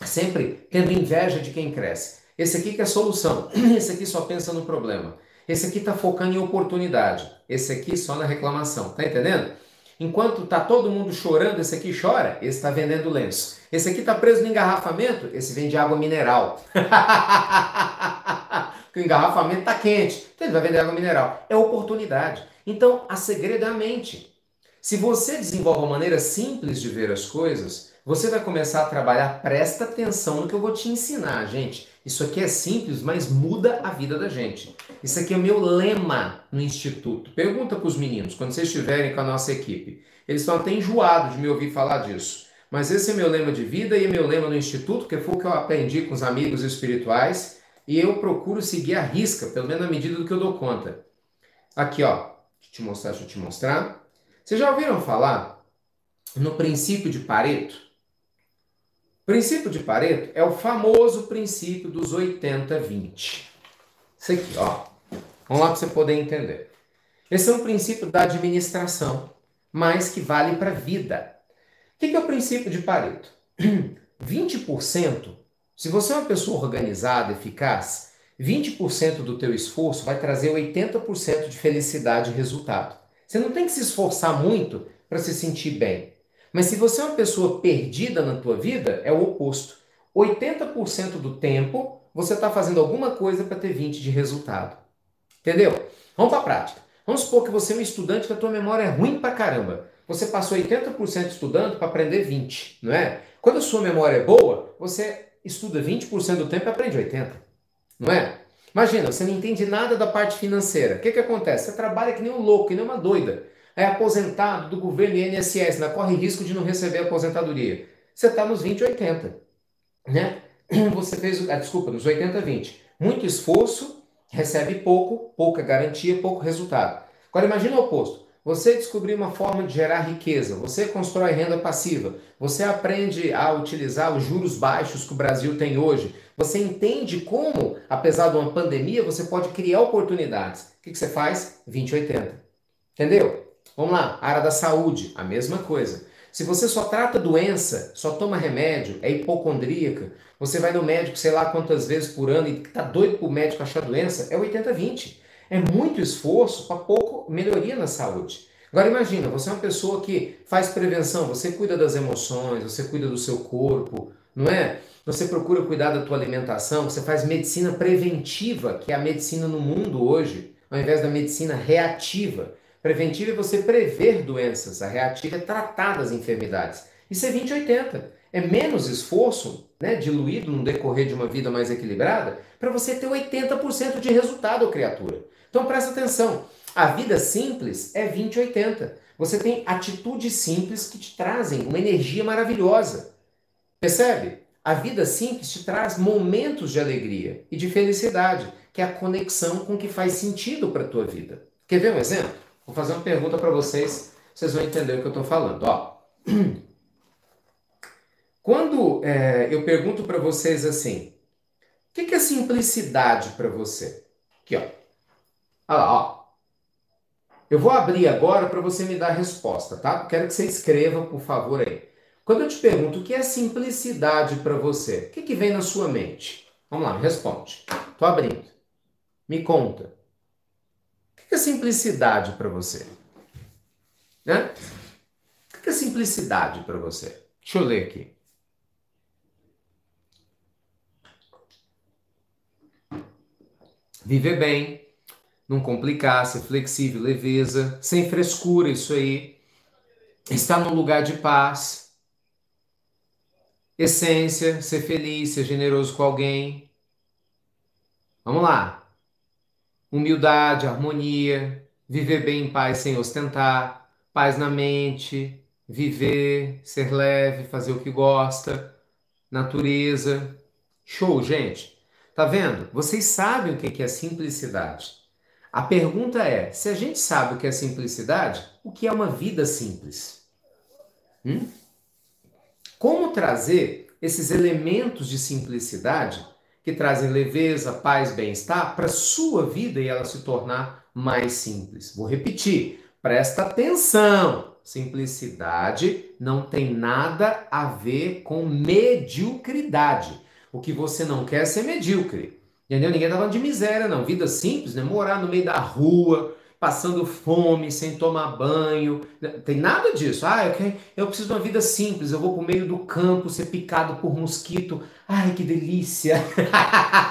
sempre tendo inveja de quem cresce. Esse aqui quer solução, esse aqui só pensa no problema. Esse aqui está focando em oportunidade, esse aqui só na reclamação. Tá entendendo? Enquanto tá todo mundo chorando, esse aqui chora, esse está vendendo lenço. Esse aqui está preso no engarrafamento, esse vende água mineral. Porque o engarrafamento está quente, então ele vai vender água mineral. É oportunidade. Então, a segredo é a mente. Se você desenvolve uma maneira simples de ver as coisas, você vai começar a trabalhar. Presta atenção no que eu vou te ensinar, gente. Isso aqui é simples, mas muda a vida da gente. Isso aqui é o meu lema no instituto. Pergunta para os meninos, quando vocês estiverem com a nossa equipe. Eles estão até enjoados de me ouvir falar disso. Mas esse é meu lema de vida e é meu lema no instituto, que foi o que eu aprendi com os amigos espirituais. E eu procuro seguir a risca, pelo menos na medida do que eu dou conta. Aqui, ó. Deixa eu te mostrar, deixa eu te mostrar. Vocês já ouviram falar no princípio de Pareto? O princípio de Pareto é o famoso princípio dos 80-20. Isso aqui, ó. Vamos lá para você poder entender. Esse é um princípio da administração, mas que vale para a vida. O que é o princípio de Pareto? 20%, se você é uma pessoa organizada, eficaz, 20% do teu esforço vai trazer 80% de felicidade e resultado. Você não tem que se esforçar muito para se sentir bem. Mas se você é uma pessoa perdida na tua vida, é o oposto. 80% do tempo você está fazendo alguma coisa para ter 20 de resultado. Entendeu? Vamos para a prática. Vamos supor que você é um estudante que a tua memória é ruim pra caramba. Você passou 80% estudando para aprender 20, não é? Quando a sua memória é boa, você estuda 20% do tempo e aprende 80, não é? Imagina, você não entende nada da parte financeira. O que, que acontece? Você trabalha que nem um louco, que nem uma doida é aposentado do governo INSS, ainda corre risco de não receber aposentadoria. Você está nos 20, 80. Né? Você fez, ah, desculpa, nos 80, 20. Muito esforço, recebe pouco, pouca garantia, pouco resultado. Agora imagine o oposto. Você descobriu uma forma de gerar riqueza, você constrói renda passiva, você aprende a utilizar os juros baixos que o Brasil tem hoje, você entende como, apesar de uma pandemia, você pode criar oportunidades. O que você faz? 2080. Entendeu? Vamos lá, área da saúde, a mesma coisa. Se você só trata doença, só toma remédio, é hipocondríaca, você vai no médico sei lá quantas vezes por ano e tá doido pro médico achar doença, é 80-20. É muito esforço para pouco melhoria na saúde. Agora imagina, você é uma pessoa que faz prevenção, você cuida das emoções, você cuida do seu corpo, não é? Você procura cuidar da tua alimentação, você faz medicina preventiva, que é a medicina no mundo hoje, ao invés da medicina reativa. Preventiva é você prever doenças, a reativa é tratar das enfermidades. Isso é 2080. É menos esforço, né, diluído no decorrer de uma vida mais equilibrada, para você ter 80% de resultado, criatura. Então presta atenção. A vida simples é 2080. Você tem atitudes simples que te trazem uma energia maravilhosa. Percebe? A vida simples te traz momentos de alegria e de felicidade, que é a conexão com o que faz sentido para a tua vida. Quer ver um exemplo? Vou fazer uma pergunta para vocês, vocês vão entender o que eu estou falando. Ó, quando é, eu pergunto para vocês assim, o que, que é simplicidade para você? Aqui, ó. Olha lá, ó. Eu vou abrir agora para você me dar a resposta, tá? Quero que você escreva, por favor, aí. Quando eu te pergunto o que é simplicidade para você, o que, que vem na sua mente? Vamos lá, me responde. Estou abrindo. Me conta que é simplicidade para você? Né? O que é simplicidade para você? Deixa eu ler aqui. Viver bem, não complicar, ser flexível, leveza, sem frescura, isso aí. Estar num lugar de paz. Essência, ser feliz, ser generoso com alguém. Vamos lá. Humildade, harmonia, viver bem em paz sem ostentar, paz na mente, viver, ser leve, fazer o que gosta, natureza. Show, gente. Tá vendo? Vocês sabem o que é simplicidade. A pergunta é: se a gente sabe o que é simplicidade, o que é uma vida simples? Hum? Como trazer esses elementos de simplicidade que trazem leveza, paz, bem-estar para sua vida e ela se tornar mais simples? Vou repetir, presta atenção. Simplicidade não tem nada a ver com mediocridade. O que você não quer é ser medíocre. Entendeu? Ninguém tá falando de miséria, não. Vida simples, né? Morar no meio da rua, passando fome, sem tomar banho. Tem nada disso. Ah, eu, eu preciso de uma vida simples. Eu vou pro meio do campo, ser picado por mosquito. Ai, que delícia!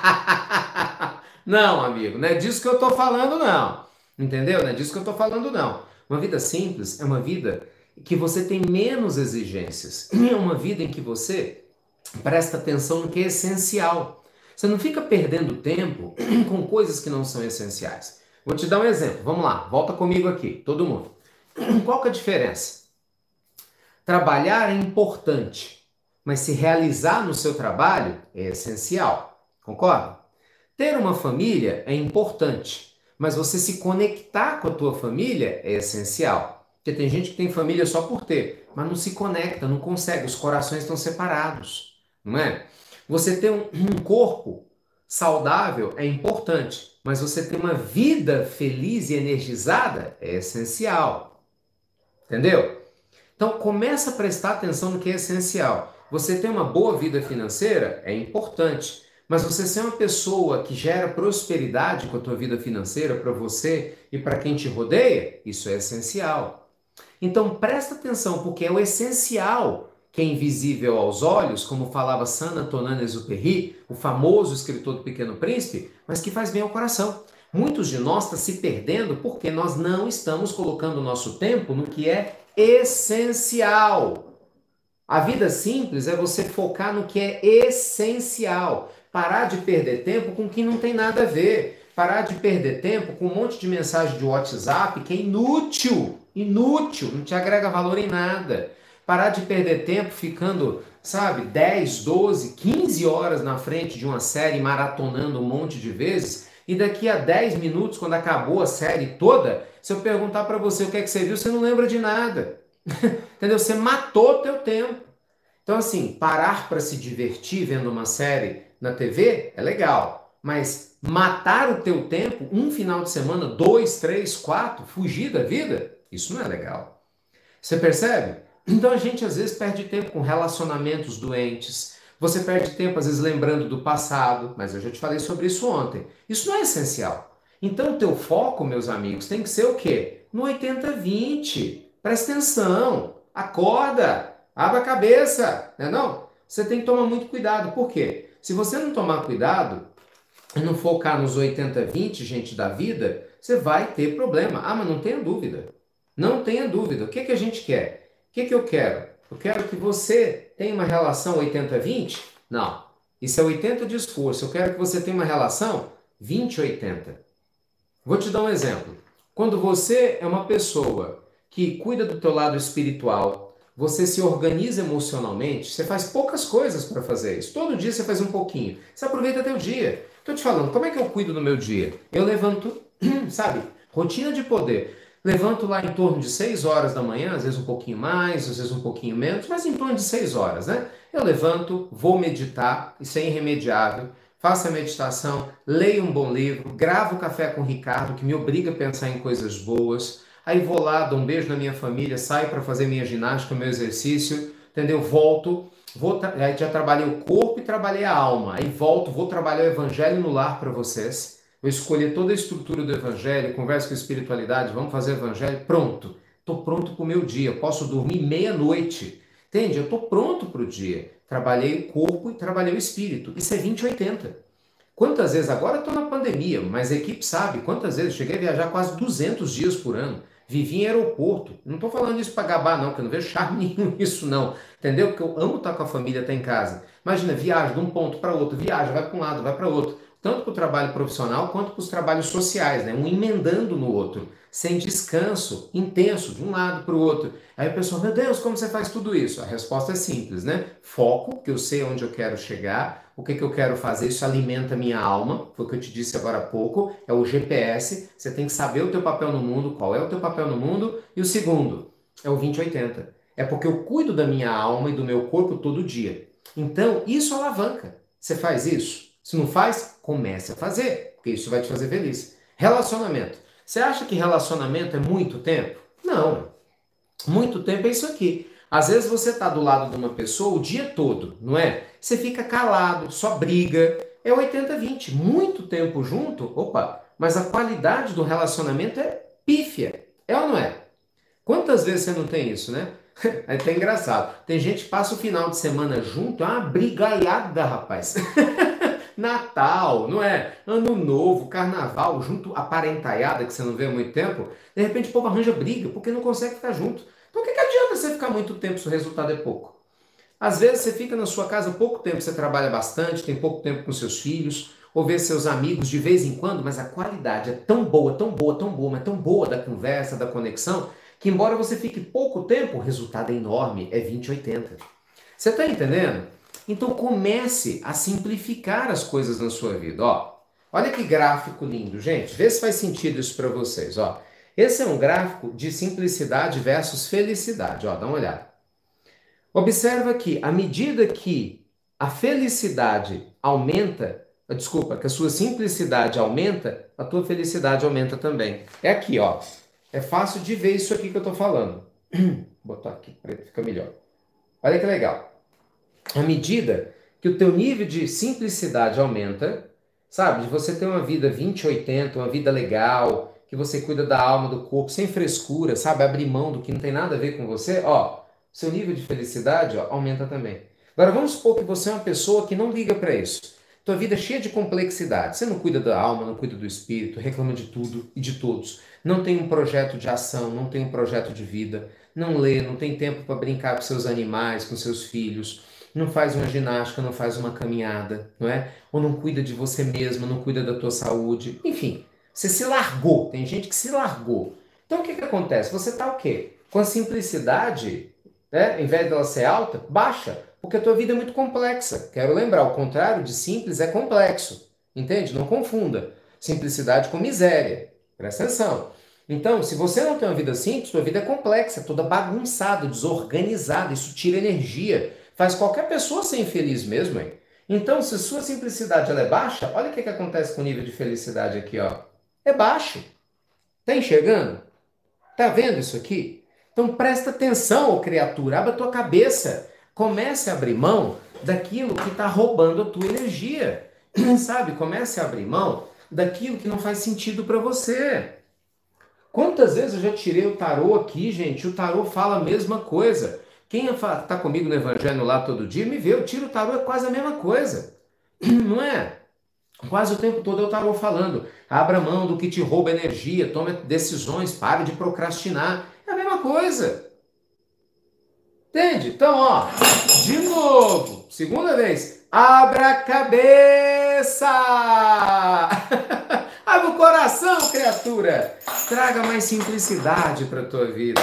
não, amigo, não é disso que eu tô falando, não. Entendeu? Não é disso que eu tô falando, não. Uma vida simples é uma vida que você tem menos exigências. É uma vida em que você presta atenção no que é essencial. Você não fica perdendo tempo com coisas que não são essenciais. Vou te dar um exemplo. Vamos lá, volta comigo aqui, todo mundo. Qual que é a diferença? Trabalhar é importante, mas se realizar no seu trabalho é essencial. Concorda? Ter uma família é importante, mas você se conectar com a tua família é essencial. Porque tem gente que tem família só por ter, mas não se conecta, não consegue, os corações estão separados, não é? Você ter um, um corpo saudável é importante, mas você ter uma vida feliz e energizada é essencial. Entendeu? Então começa a prestar atenção no que é essencial. Você ter uma boa vida financeira é importante, mas você ser uma pessoa que gera prosperidade com a tua vida financeira para você e para quem te rodeia, isso é essencial. Então presta atenção, porque é o essencial que é invisível aos olhos, como falava Saint Antonin Exupéry, o famoso escritor do Pequeno Príncipe, mas que faz bem ao coração. Muitos de nós estão se perdendo porque nós não estamos colocando o nosso tempo no que é essencial. A vida simples é você focar no que é essencial. Parar de perder tempo com o que não tem nada a ver. Parar de perder tempo com um monte de mensagem de WhatsApp que é inútil. Inútil, não te agrega valor em nada. Parar de perder tempo ficando, sabe, 10, 12, 15 horas na frente de uma série maratonando um monte de vezes e daqui a 10 minutos, quando acabou a série toda, se eu perguntar para você o que é que você viu, você não lembra de nada. Entendeu? Você matou teu tempo. Então, assim, parar para se divertir vendo uma série na TV é legal, mas matar o teu tempo um final de semana, dois, três, quatro, fugir da vida, isso não é legal. Você percebe? Então a gente às vezes perde tempo com relacionamentos doentes. Você perde tempo às vezes lembrando do passado, mas eu já te falei sobre isso ontem. Isso não é essencial. Então o teu foco, meus amigos, tem que ser o quê? No 80-20. Presta atenção. Acorda. Abra a cabeça. Não é não? Você tem que tomar muito cuidado. Por quê? Se você não tomar cuidado e não focar nos 80-20, gente, da vida, você vai ter problema. Ah, mas não tenha dúvida. Não tenha dúvida. O que, que a gente quer? O que, que eu quero? Eu quero que você tenha uma relação 80-20? Não. Isso é 80 de esforço. Eu quero que você tenha uma relação 20-80. Vou te dar um exemplo. Quando você é uma pessoa que cuida do teu lado espiritual, você se organiza emocionalmente, você faz poucas coisas para fazer isso. Todo dia você faz um pouquinho. Você aproveita teu dia. Estou te falando, como é que eu cuido do meu dia? Eu levanto, sabe, rotina de poder. Levanto lá em torno de 6 horas da manhã, às vezes um pouquinho mais, às vezes um pouquinho menos, mas em torno de 6 horas, né? Eu levanto, vou meditar, isso é irremediável. Faço a meditação, leio um bom livro, gravo café com o Ricardo, que me obriga a pensar em coisas boas. Aí vou lá, dou um beijo na minha família, saio para fazer minha ginástica, meu exercício, entendeu? Volto, vou aí já trabalhei o corpo e trabalhei a alma. Aí volto, vou trabalhar o evangelho no lar para vocês eu escolhi toda a estrutura do evangelho, converso com a espiritualidade, vamos fazer evangelho, pronto. Estou pronto para o meu dia, posso dormir meia-noite. Entende? Eu estou pronto para o dia. Trabalhei o corpo e trabalhei o espírito. Isso é 20-80. Quantas vezes, agora estou na pandemia, mas a equipe sabe quantas vezes, cheguei a viajar quase 200 dias por ano. Vivi em aeroporto. Não estou falando isso para gabar, não, porque eu não vejo charme nenhum nisso, não. Entendeu? Porque eu amo estar com a família, estar em casa. Imagina, viaja de um ponto para outro, viaja, vai para um lado, vai para outro. Tanto para o trabalho profissional quanto para os trabalhos sociais, né? Um emendando no outro, sem descanso, intenso, de um lado para o outro. Aí a pessoa, meu Deus, como você faz tudo isso? A resposta é simples, né? Foco, que eu sei onde eu quero chegar, o que, que eu quero fazer, isso alimenta a minha alma, foi o que eu te disse agora há pouco, é o GPS, você tem que saber o teu papel no mundo, qual é o teu papel no mundo, e o segundo é o 2080. É porque eu cuido da minha alma e do meu corpo todo dia. Então, isso alavanca. Você faz isso? Se não faz, comece a fazer, porque isso vai te fazer feliz. Relacionamento. Você acha que relacionamento é muito tempo? Não. Muito tempo é isso aqui. Às vezes você está do lado de uma pessoa o dia todo, não é? Você fica calado, só briga. É 80-20. Muito tempo junto, opa, mas a qualidade do relacionamento é pífia. É ou não é? Quantas vezes você não tem isso, né? É até engraçado. Tem gente que passa o final de semana junto, é uma brigaiada, rapaz. Natal, não é? Ano Novo, Carnaval, junto a parentaiada que você não vê há muito tempo. De repente o povo arranja briga porque não consegue ficar junto. Então o que, que adianta você ficar muito tempo se o resultado é pouco? Às vezes você fica na sua casa pouco tempo, você trabalha bastante, tem pouco tempo com seus filhos, ou vê seus amigos de vez em quando, mas a qualidade é tão boa, tão boa, tão boa, mas tão boa da conversa, da conexão, que embora você fique pouco tempo, o resultado é enorme, é 2080. Você está entendendo? Então comece a simplificar as coisas na sua vida. Ó, olha que gráfico lindo, gente. Vê se faz sentido isso para vocês. Ó, esse é um gráfico de simplicidade versus felicidade. Ó, dá uma olhada. Observa que à medida que a felicidade aumenta, desculpa, que a sua simplicidade aumenta, a tua felicidade aumenta também. É aqui, ó. É fácil de ver isso aqui que eu estou falando. Vou botar aqui para ficar melhor. Olha que legal. À medida que o teu nível de simplicidade aumenta, sabe, de você ter uma vida 20-80, uma vida legal, que você cuida da alma, do corpo, sem frescura, sabe? Abrir mão do que não tem nada a ver com você, ó, seu nível de felicidade ó, aumenta também. Agora vamos supor que você é uma pessoa que não liga para isso. Tua vida é cheia de complexidade. Você não cuida da alma, não cuida do espírito, reclama de tudo e de todos. Não tem um projeto de ação, não tem um projeto de vida, não lê, não tem tempo para brincar com seus animais, com seus filhos, não faz uma ginástica, não faz uma caminhada, não é? Ou não cuida de você mesmo, não cuida da tua saúde. Enfim, você se largou. Tem gente que se largou. Então o que, que acontece? Você está o quê? Com a simplicidade, né? em vez dela ser alta, baixa. Porque a tua vida é muito complexa. Quero lembrar, o contrário de simples é complexo. Entende? Não confunda. Simplicidade com miséria. Presta atenção. Então, se você não tem uma vida simples, sua vida é complexa, toda bagunçada, desorganizada. Isso tira energia. Faz qualquer pessoa ser infeliz mesmo, hein? Então, se sua simplicidade ela é baixa, olha o que, que acontece com o nível de felicidade aqui, ó é baixo. Está enxergando? Está vendo isso aqui? Então presta atenção, criatura, abra tua cabeça. Comece a abrir mão daquilo que está roubando a tua energia. Sabe? Comece a abrir mão daquilo que não faz sentido para você. Quantas vezes eu já tirei o tarô aqui, gente? O tarô fala a mesma coisa. Quem está comigo no evangelho lá todo dia me vê, eu tiro o tarô, é quase a mesma coisa. Não é? Quase o tempo todo eu estava falando. Abra mão do que te rouba energia, tome decisões, pare de procrastinar. É a mesma coisa. Entende? Então, ó, de novo, segunda vez. Abra a cabeça! Abra o coração, criatura! Traga mais simplicidade para a tua vida.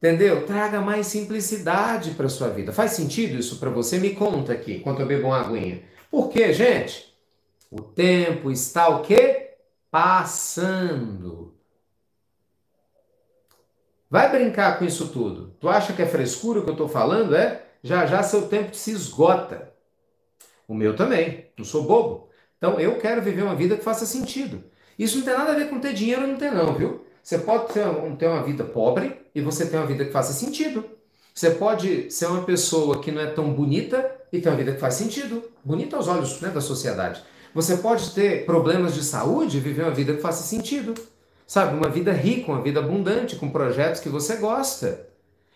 Entendeu? Traga mais simplicidade para sua vida. Faz sentido isso para você? Me conta aqui, enquanto eu bebo uma aguinha. Por quê, gente? O tempo está o quê? Passando. Vai brincar com isso tudo. Tu acha que é frescura o que eu estou falando? É? Já já seu tempo se esgota. O meu também. Não sou bobo. Então eu quero viver uma vida que faça sentido. Isso não tem nada a ver com ter dinheiro, não tem não, viu? Você pode ter, ter uma vida pobre e você ter uma vida que faça sentido. Você pode ser uma pessoa que não é tão bonita e ter uma vida que faz sentido. Bonita aos olhos né, da sociedade. Você pode ter problemas de saúde e viver uma vida que faça sentido. Sabe, uma vida rica, uma vida abundante, com projetos que você gosta.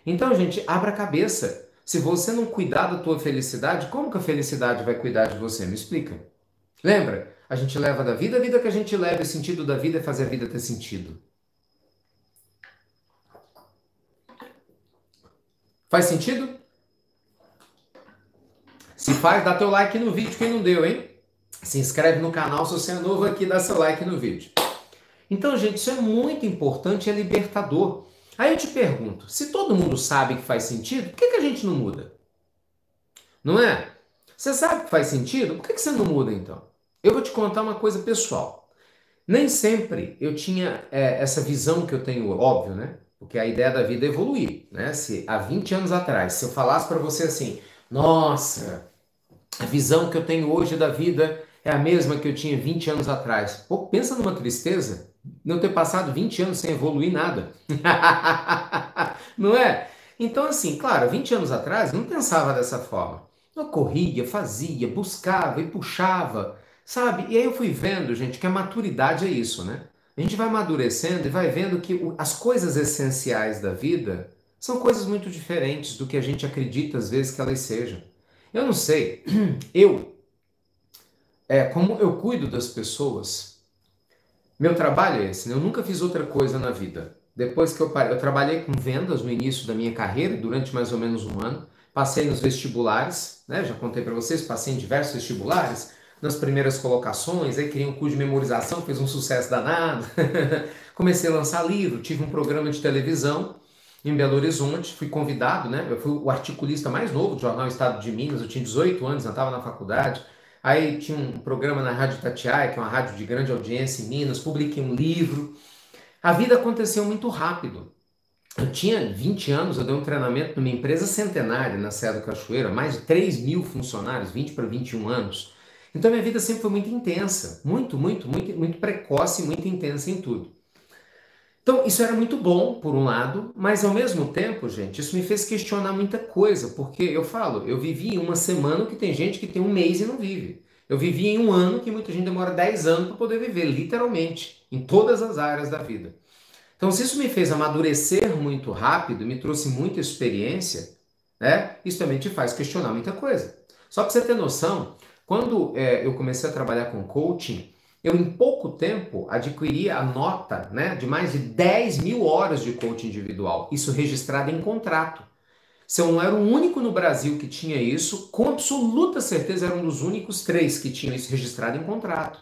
Então, gente, abra a cabeça. Se você não cuidar da tua felicidade, como que a felicidade vai cuidar de você? Me explica. Lembra? A gente leva da vida, a vida que a gente leva, o sentido da vida é fazer a vida ter sentido. Faz sentido? Se faz, dá teu like no vídeo, quem não deu, hein? Se inscreve no canal se você é novo aqui, dá seu like no vídeo. Então, gente, isso é muito importante, é libertador. Aí eu te pergunto, se todo mundo sabe que faz sentido, por que, que a gente não muda? Não é? Você sabe que faz sentido? Por que, que você não muda então? Eu vou te contar uma coisa pessoal. Nem sempre eu tinha é, essa visão que eu tenho, óbvio, né? Porque a ideia da vida é evoluir, né? Se há 20 anos atrás, se eu falasse para você assim, nossa, a visão que eu tenho hoje da vida é a mesma que eu tinha 20 anos atrás. Pô, pensa numa tristeza não ter passado 20 anos sem evoluir nada. não é? Então, assim, claro, 20 anos atrás não pensava dessa forma. Eu corria, fazia, buscava e puxava, sabe? E aí eu fui vendo, gente, que a maturidade é isso, né? A gente vai amadurecendo e vai vendo que as coisas essenciais da vida são coisas muito diferentes do que a gente acredita às vezes que elas sejam. Eu não sei, eu, é, como eu cuido das pessoas, meu trabalho é esse, né? eu nunca fiz outra coisa na vida. Depois que eu parei, eu trabalhei com vendas no início da minha carreira, durante mais ou menos um ano, passei nos vestibulares, né? já contei para vocês, passei em diversos vestibulares, nas primeiras colocações, aí criei um curso de memorização, fez um sucesso danado. Comecei a lançar livro, tive um programa de televisão em Belo Horizonte, fui convidado, né? Eu fui o articulista mais novo do jornal Estado de Minas, eu tinha 18 anos, eu estava na faculdade. Aí tinha um programa na Rádio Tatiaia, que é uma rádio de grande audiência em Minas, publiquei um livro. A vida aconteceu muito rápido. Eu tinha 20 anos, eu dei um treinamento numa empresa centenária na Serra do Cachoeira, mais de 3 mil funcionários, 20 para 21 anos. Então minha vida sempre foi muito intensa, muito, muito, muito, muito precoce, muito intensa em tudo. Então isso era muito bom por um lado, mas ao mesmo tempo, gente, isso me fez questionar muita coisa, porque eu falo, eu vivi em uma semana que tem gente que tem um mês e não vive. Eu vivi em um ano que muita gente demora 10 anos para poder viver, literalmente, em todas as áreas da vida. Então, se isso me fez amadurecer muito rápido, me trouxe muita experiência, né? Isso também te faz questionar muita coisa. Só para você ter noção, quando é, eu comecei a trabalhar com coaching, eu em pouco tempo adquiri a nota né, de mais de 10 mil horas de coaching individual, isso registrado em contrato. Se eu não era o único no Brasil que tinha isso, com absoluta certeza era um dos únicos três que tinham isso registrado em contrato.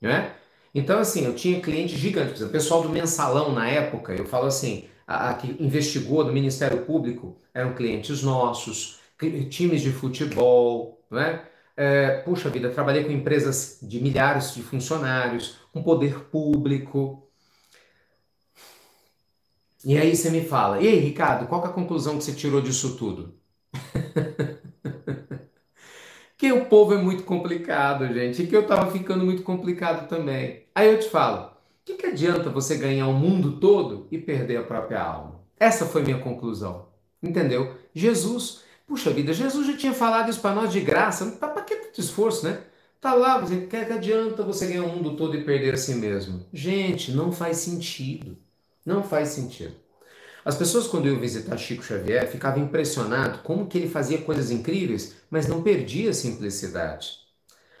Né? Então, assim, eu tinha clientes gigantes. O pessoal do mensalão na época, eu falo assim, a, a que investigou do Ministério Público, eram clientes nossos, times de futebol, né? É, puxa vida, trabalhei com empresas de milhares de funcionários, com poder público. E aí você me fala, e aí, Ricardo, qual é a conclusão que você tirou disso tudo? que o povo é muito complicado, gente, e que eu estava ficando muito complicado também. Aí eu te falo, o que, que adianta você ganhar o mundo todo e perder a própria alma? Essa foi minha conclusão, entendeu? Jesus Puxa vida, Jesus já tinha falado isso para nós de graça, para que tanto esforço, né? Tá lá, você quer que adianta você ganhar o mundo todo e perder a si mesmo? Gente, não faz sentido. Não faz sentido. As pessoas, quando eu visitar Chico Xavier, ficavam impressionadas como que ele fazia coisas incríveis, mas não perdia a simplicidade.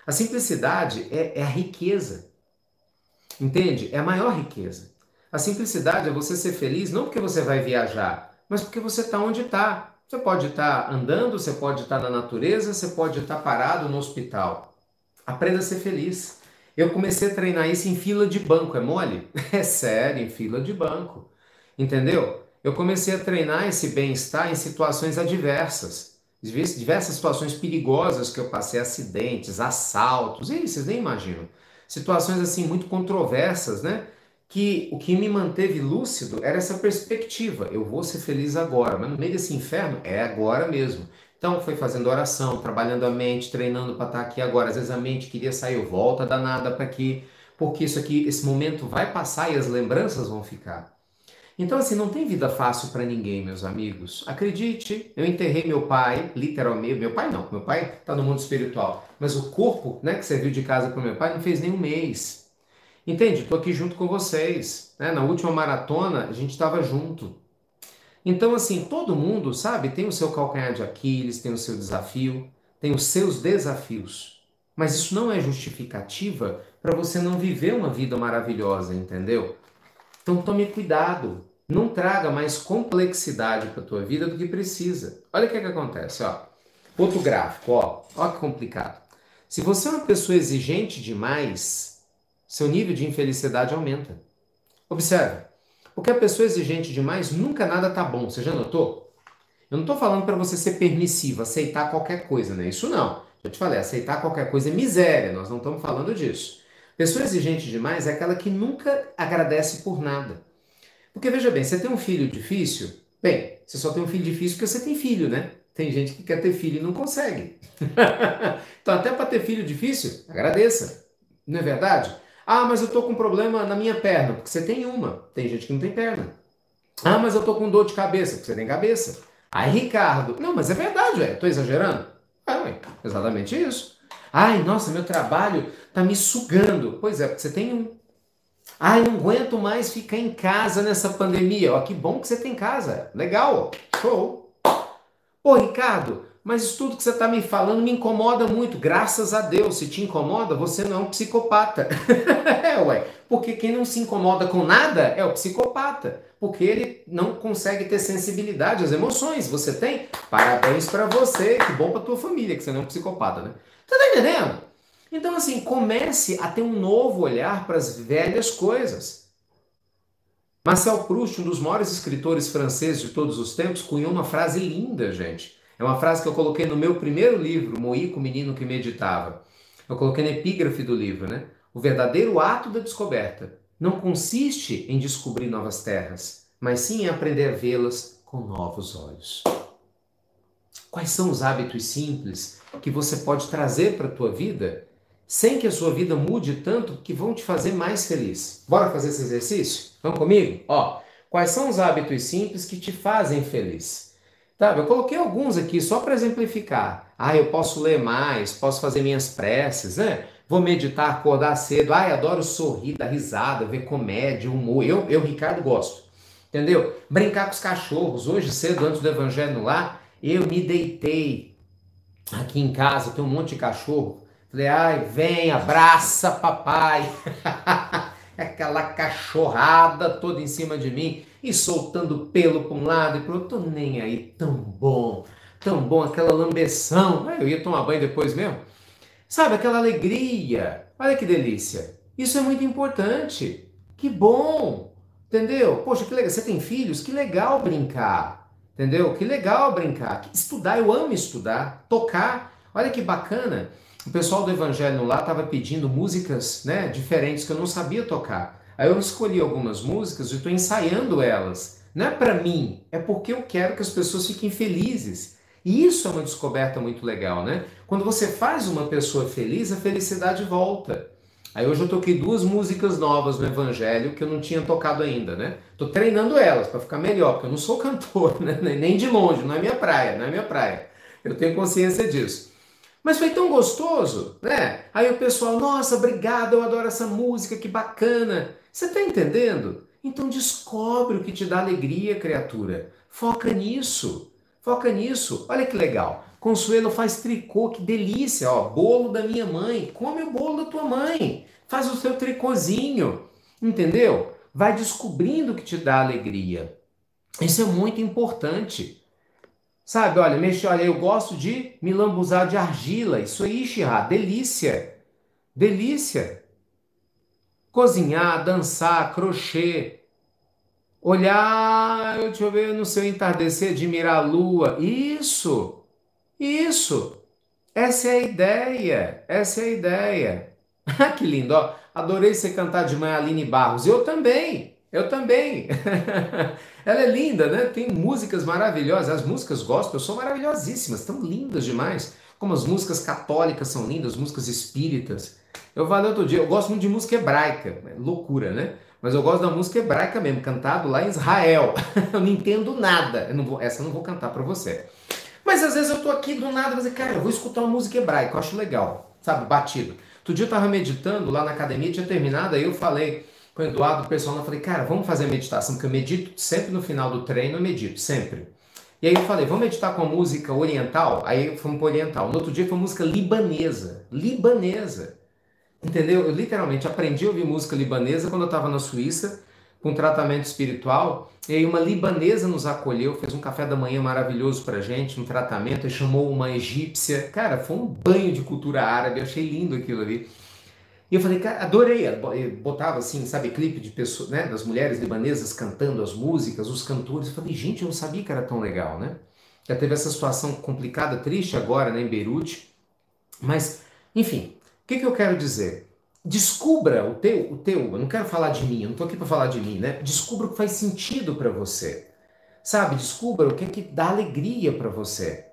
A simplicidade é, é a riqueza. Entende? É a maior riqueza. A simplicidade é você ser feliz não porque você vai viajar, mas porque você está onde está. Você pode estar andando, você pode estar na natureza, você pode estar parado no hospital. Aprenda a ser feliz. Eu comecei a treinar isso em fila de banco, é mole? É sério, em fila de banco. Entendeu? Eu comecei a treinar esse bem-estar em situações adversas. Diversas situações perigosas que eu passei, acidentes, assaltos, e vocês nem imaginam. Situações assim muito controversas, né? Que o que me manteve lúcido era essa perspectiva. Eu vou ser feliz agora, mas no meio desse inferno é agora mesmo. Então foi fazendo oração, trabalhando a mente, treinando para estar aqui agora. Às vezes a mente queria sair, eu volta danada para aqui, porque isso aqui, esse momento vai passar e as lembranças vão ficar. Então assim, não tem vida fácil para ninguém, meus amigos. Acredite, eu enterrei meu pai, literalmente, meu pai não, meu pai está no mundo espiritual, mas o corpo, né, que serviu de casa para meu pai não fez nem um mês. Entende? Estou aqui junto com vocês. Né? Na última maratona, a gente estava junto. Então, assim, todo mundo, sabe, tem o seu calcanhar de Aquiles, tem o seu desafio, tem os seus desafios. Mas isso não é justificativa para você não viver uma vida maravilhosa, entendeu? Então tome cuidado. não traga mais complexidade para a tua vida do que precisa. Olha o que, é que acontece, ó. Outro gráfico, ó. Ó que complicado. Se você é uma pessoa exigente demais, seu nível de infelicidade aumenta. Observe, porque a pessoa exigente demais nunca nada tá bom. Você já notou? Eu não estou falando para você ser permissivo, aceitar qualquer coisa, né? Isso não. Já te falei, aceitar qualquer coisa é miséria. Nós não estamos falando disso. Pessoa exigente demais é aquela que nunca agradece por nada. Porque veja bem, você tem um filho difícil? Bem, você só tem um filho difícil porque você tem filho, né? Tem gente que quer ter filho e não consegue. então, até para ter filho difícil, agradeça. Não é verdade? Ah, mas eu tô com problema na minha perna, porque você tem uma. Tem gente que não tem perna. Ah, mas eu tô com dor de cabeça, porque você tem cabeça. Aí, Ricardo, não, mas é verdade, ué, tô exagerando? É, ué, exatamente isso. Ai, nossa, meu trabalho tá me sugando. Pois é, porque você tem um. Ai, não aguento mais ficar em casa nessa pandemia. Ó, que bom que você tem casa. Legal, show. Pô, Ricardo, mas isso tudo que você está me falando me incomoda muito. Graças a Deus, se te incomoda, você não é um psicopata. é, ué. Porque quem não se incomoda com nada é o psicopata. Porque ele não consegue ter sensibilidade às emoções. Você tem? Parabéns para você. Que bom para tua família que você não é um psicopata, né? Tá entendendo? Então, assim, comece a ter um novo olhar para as velhas coisas. Marcel Proust, um dos maiores escritores franceses de todos os tempos, cunhou uma frase linda, gente. É uma frase que eu coloquei no meu primeiro livro, Moíco, o Menino que Meditava. Eu coloquei na epígrafe do livro, né? O verdadeiro ato da descoberta não consiste em descobrir novas terras, mas sim em aprender a vê-las com novos olhos. Quais são os hábitos simples que você pode trazer para a tua vida sem que a sua vida mude tanto que vão te fazer mais feliz. Bora fazer esse exercício? Vamos comigo? Ó, quais são os hábitos simples que te fazem feliz? Tá, eu coloquei alguns aqui só para exemplificar. Ah, eu posso ler mais, posso fazer minhas preces, né? Vou meditar, acordar cedo. Ai, adoro sorrir, dar risada, ver comédia, humor. Eu, eu Ricardo, gosto. Entendeu? Brincar com os cachorros. Hoje, cedo, antes do evangelho lá, eu me deitei aqui em casa, tem um monte de cachorro. Falei, ai, vem, abraça papai. Aquela cachorrada toda em cima de mim e soltando pelo para um lado e para outro. Tô nem aí, tão bom, tão bom, aquela lambeção. Eu ia tomar banho depois mesmo. Sabe, aquela alegria. Olha que delícia. Isso é muito importante. Que bom. Entendeu? Poxa, que legal. Você tem filhos? Que legal brincar. Entendeu? Que legal brincar. Estudar, eu amo estudar. Tocar. Olha que bacana. O pessoal do Evangelho lá estava pedindo músicas né, diferentes que eu não sabia tocar. Aí eu escolhi algumas músicas e estou ensaiando elas. Não é para mim, é porque eu quero que as pessoas fiquem felizes. E isso é uma descoberta muito legal, né? Quando você faz uma pessoa feliz, a felicidade volta. Aí hoje eu toquei duas músicas novas no Evangelho que eu não tinha tocado ainda, né? Tô treinando elas para ficar melhor, porque eu não sou cantor, né? nem de longe, não é minha praia, não é minha praia. Eu tenho consciência disso. Mas foi tão gostoso, né? Aí o pessoal, nossa, obrigado, eu adoro essa música, que bacana. Você está entendendo? Então descobre o que te dá alegria, criatura. Foca nisso. Foca nisso. Olha que legal. Consuelo faz tricô, que delícia, ó. Bolo da minha mãe. Come o bolo da tua mãe. Faz o seu tricôzinho. Entendeu? Vai descobrindo o que te dá alegria. Isso é muito importante. Sabe, olha, mexe, olha, eu gosto de me lambuzar de argila. Isso aí, Xirra, delícia. Delícia. Cozinhar, dançar, crochê. Olhar, deixa eu ver, no seu entardecer, admirar a lua. Isso. Isso. Essa é a ideia. Essa é a ideia. que lindo, ó. Adorei você cantar de manhã, Aline Barros. Eu também. Eu também. Ela é linda, né? Tem músicas maravilhosas. As músicas gospel são maravilhosíssimas, tão lindas demais. Como as músicas católicas são lindas, músicas espíritas. Eu falei outro dia, eu gosto muito de música hebraica. Loucura, né? Mas eu gosto da música hebraica mesmo, cantado lá em Israel. eu não entendo nada. Eu não vou, essa eu não vou cantar para você. Mas às vezes eu tô aqui do nada dizer, cara, eu vou escutar uma música hebraica, eu acho legal, sabe? Batido. Outro dia eu tava meditando lá na academia, tinha terminado, aí eu falei, com o Eduardo, o pessoal, eu falei, cara, vamos fazer meditação, porque eu medito sempre no final do treino, eu medito, sempre. E aí eu falei, vamos meditar com a música oriental? Aí fomos para oriental. No outro dia foi música libanesa. Libanesa. Entendeu? Eu literalmente aprendi a ouvir música libanesa quando eu estava na Suíça, com tratamento espiritual. E aí uma libanesa nos acolheu, fez um café da manhã maravilhoso pra gente, um tratamento, e chamou uma egípcia. Cara, foi um banho de cultura árabe, achei lindo aquilo ali. E eu falei, cara, adorei. Eu botava assim, sabe, clipe de pessoas, né, das mulheres libanesas cantando as músicas, os cantores. Eu falei, gente, eu não sabia que era tão legal, né? Já teve essa situação complicada, triste agora, né, em Beirute. Mas, enfim, que, que eu quero dizer? Descubra o teu, o teu, eu não quero falar de mim, eu não estou aqui para falar de mim, né? Descubra o que faz sentido para você. Sabe? Descubra o que é que dá alegria para você.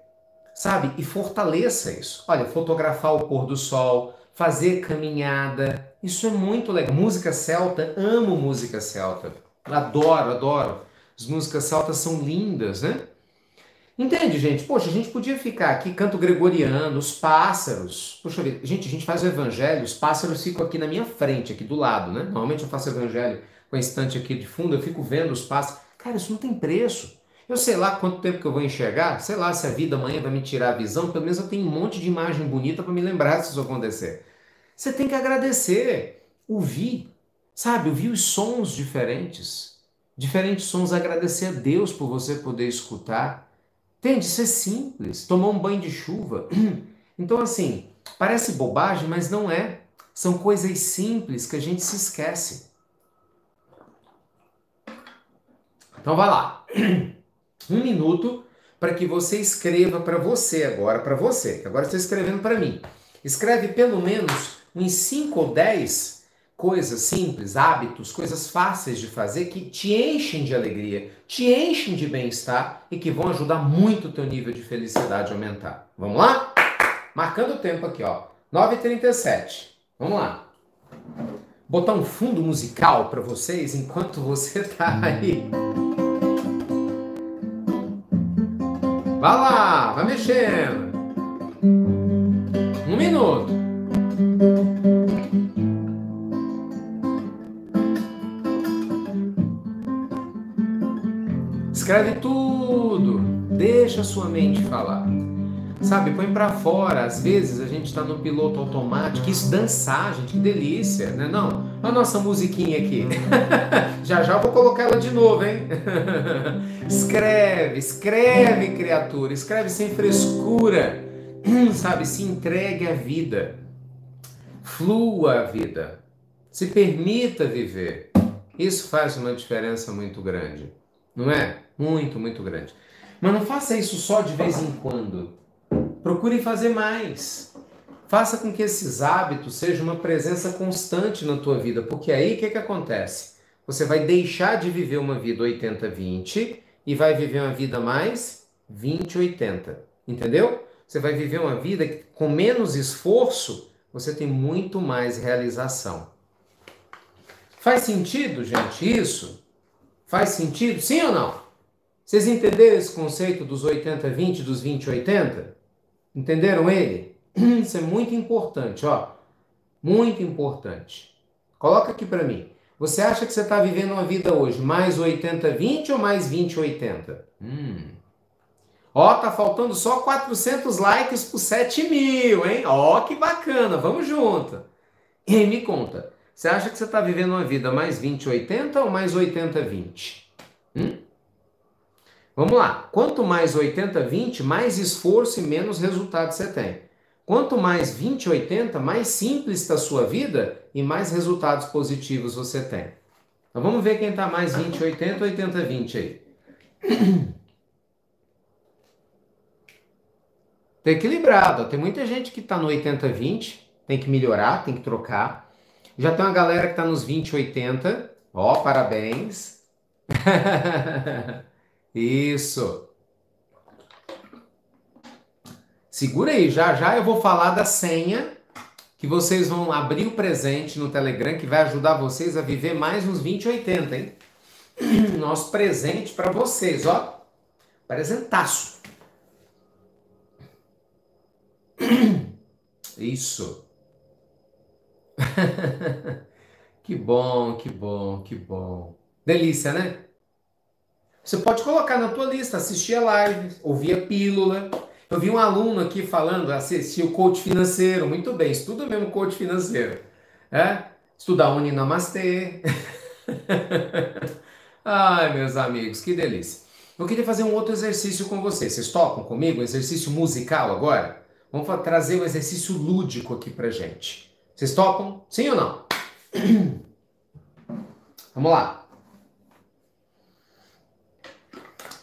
Sabe? E fortaleça isso. Olha, fotografar o pôr do sol, fazer caminhada, isso é muito legal. Música celta, amo música celta. Adoro, adoro. As músicas celtas são lindas, né? Entende, gente? Poxa, a gente podia ficar aqui, canto gregoriano, os pássaros. Poxa vida, gente, a gente faz o evangelho, os pássaros ficam aqui na minha frente, aqui do lado, né? Normalmente eu faço evangelho com a estante aqui de fundo, eu fico vendo os pássaros. Cara, isso não tem preço. Eu sei lá quanto tempo que eu vou enxergar, sei lá se a vida amanhã vai me tirar a visão, pelo menos eu tenho um monte de imagem bonita para me lembrar se isso acontecer. Você tem que agradecer, ouvir, sabe? Ouvir os sons diferentes. Diferentes sons, agradecer a Deus por você poder escutar Entende? Isso é simples. Tomar um banho de chuva. Então, assim, parece bobagem, mas não é. São coisas simples que a gente se esquece. Então, vai lá. Um minuto para que você escreva para você agora, para você, que agora está escrevendo para mim. Escreve pelo menos uns 5 ou 10 coisas simples, hábitos, coisas fáceis de fazer que te enchem de alegria, te enchem de bem-estar e que vão ajudar muito o teu nível de felicidade a aumentar. Vamos lá? Marcando o tempo aqui, ó. 9h37. Vamos lá. Botar um fundo musical para vocês enquanto você tá aí. Vai lá, vai mexendo. Um minuto. Escreve tudo. Deixa a sua mente falar. Sabe, põe para fora. Às vezes a gente está no piloto automático. Isso dançar, gente, que delícia, né? Não, a nossa musiquinha aqui. já já vou colocar ela de novo, hein? escreve, escreve, criatura. Escreve sem frescura. Sabe, se entregue à vida. Flua a vida. Se permita viver. Isso faz uma diferença muito grande, não é? Muito, muito grande. Mas não faça isso só de vez em quando. Procure fazer mais. Faça com que esses hábitos sejam uma presença constante na tua vida, porque aí o que, que acontece? Você vai deixar de viver uma vida 80-20 e vai viver uma vida mais 20-80. Entendeu? Você vai viver uma vida que, com menos esforço, você tem muito mais realização. Faz sentido, gente, isso? Faz sentido? Sim ou não? Vocês entenderam esse conceito dos 80-20, dos 20-80? Entenderam ele? Isso é muito importante, ó. Muito importante. Coloca aqui para mim. Você acha que você está vivendo uma vida hoje mais 80-20 ou mais 20-80? Hum. Ó, tá faltando só 400 likes por 7 mil, hein? Ó, que bacana. Vamos junto. E me conta. Você acha que você está vivendo uma vida mais 20-80 ou mais 80-20? Vamos lá. Quanto mais 80-20, mais esforço e menos resultado você tem. Quanto mais 20-80, mais simples está a sua vida e mais resultados positivos você tem. Então vamos ver quem está mais 20-80 ou 80-20 aí. Está equilibrado. Tem muita gente que está no 80-20, tem que melhorar, tem que trocar. Já tem uma galera que está nos 20-80. Ó, parabéns. Isso. Segura aí, já já eu vou falar da senha que vocês vão abrir o presente no Telegram que vai ajudar vocês a viver mais uns 2080, hein? Nosso presente para vocês, ó. Presentaço. Isso. que bom, que bom, que bom. Delícia, né? Você pode colocar na tua lista, assistir a live, ouvir a pílula. Eu vi um aluno aqui falando, assistir o coach financeiro. Muito bem, estuda mesmo coach financeiro. É? Estudar Uni Namastê. Ai, meus amigos, que delícia. Eu queria fazer um outro exercício com vocês. Vocês topam comigo? Um exercício musical agora? Vamos trazer um exercício lúdico aqui pra gente. Vocês topam? Sim ou não? Vamos lá.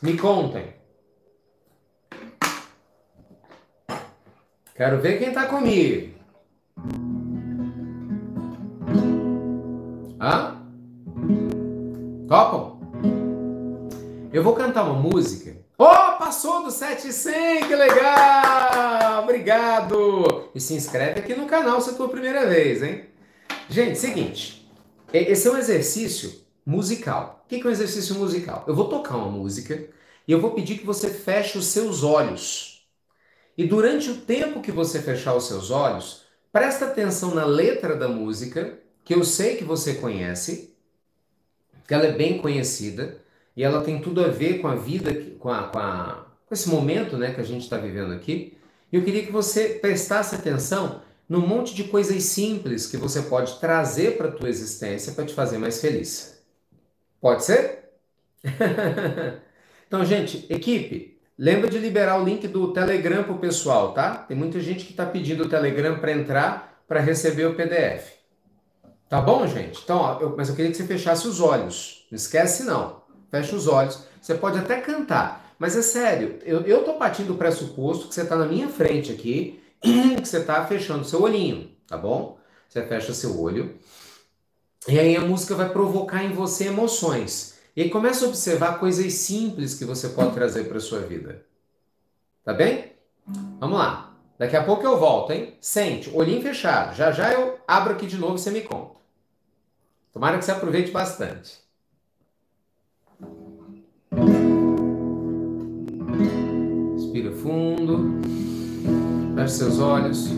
Me contem. Quero ver quem tá comigo. Hã? Topam? Eu vou cantar uma música. Oh, passou do 700, que legal! Obrigado! E se inscreve aqui no canal se é a tua primeira vez, hein? Gente, seguinte. Esse é um exercício musical. O que é um exercício musical? Eu vou tocar uma música e eu vou pedir que você feche os seus olhos. E durante o tempo que você fechar os seus olhos, presta atenção na letra da música, que eu sei que você conhece, que ela é bem conhecida e ela tem tudo a ver com a vida, com, a, com, a, com esse momento né, que a gente está vivendo aqui. E eu queria que você prestasse atenção num monte de coisas simples que você pode trazer para a tua existência para te fazer mais feliz. Pode ser? então, gente, equipe, lembra de liberar o link do Telegram para o pessoal, tá? Tem muita gente que está pedindo o Telegram para entrar para receber o PDF. Tá bom, gente? Então, ó, eu, mas eu queria que você fechasse os olhos. Não esquece, não. Fecha os olhos. Você pode até cantar. Mas é sério, eu, eu tô partindo do pressuposto que você está na minha frente aqui, que você está fechando seu olhinho, tá bom? Você fecha seu olho. E aí a música vai provocar em você emoções. E aí começa a observar coisas simples que você pode trazer para sua vida. Tá bem? Vamos lá. Daqui a pouco eu volto, hein? Sente, olhinho fechado. Já já eu abro aqui de novo e você me conta. Tomara que você aproveite bastante. Respira fundo. Feche seus olhos.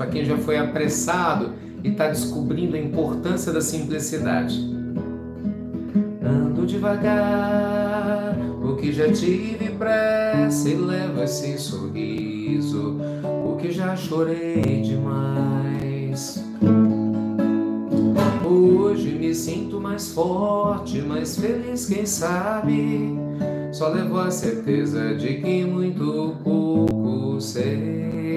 Para quem já foi apressado e está descobrindo a importância da simplicidade devagar, o que já tive pressa e leva esse sorriso, o que já chorei demais. Hoje me sinto mais forte, mais feliz, quem sabe. Só levo a certeza de que muito pouco sei.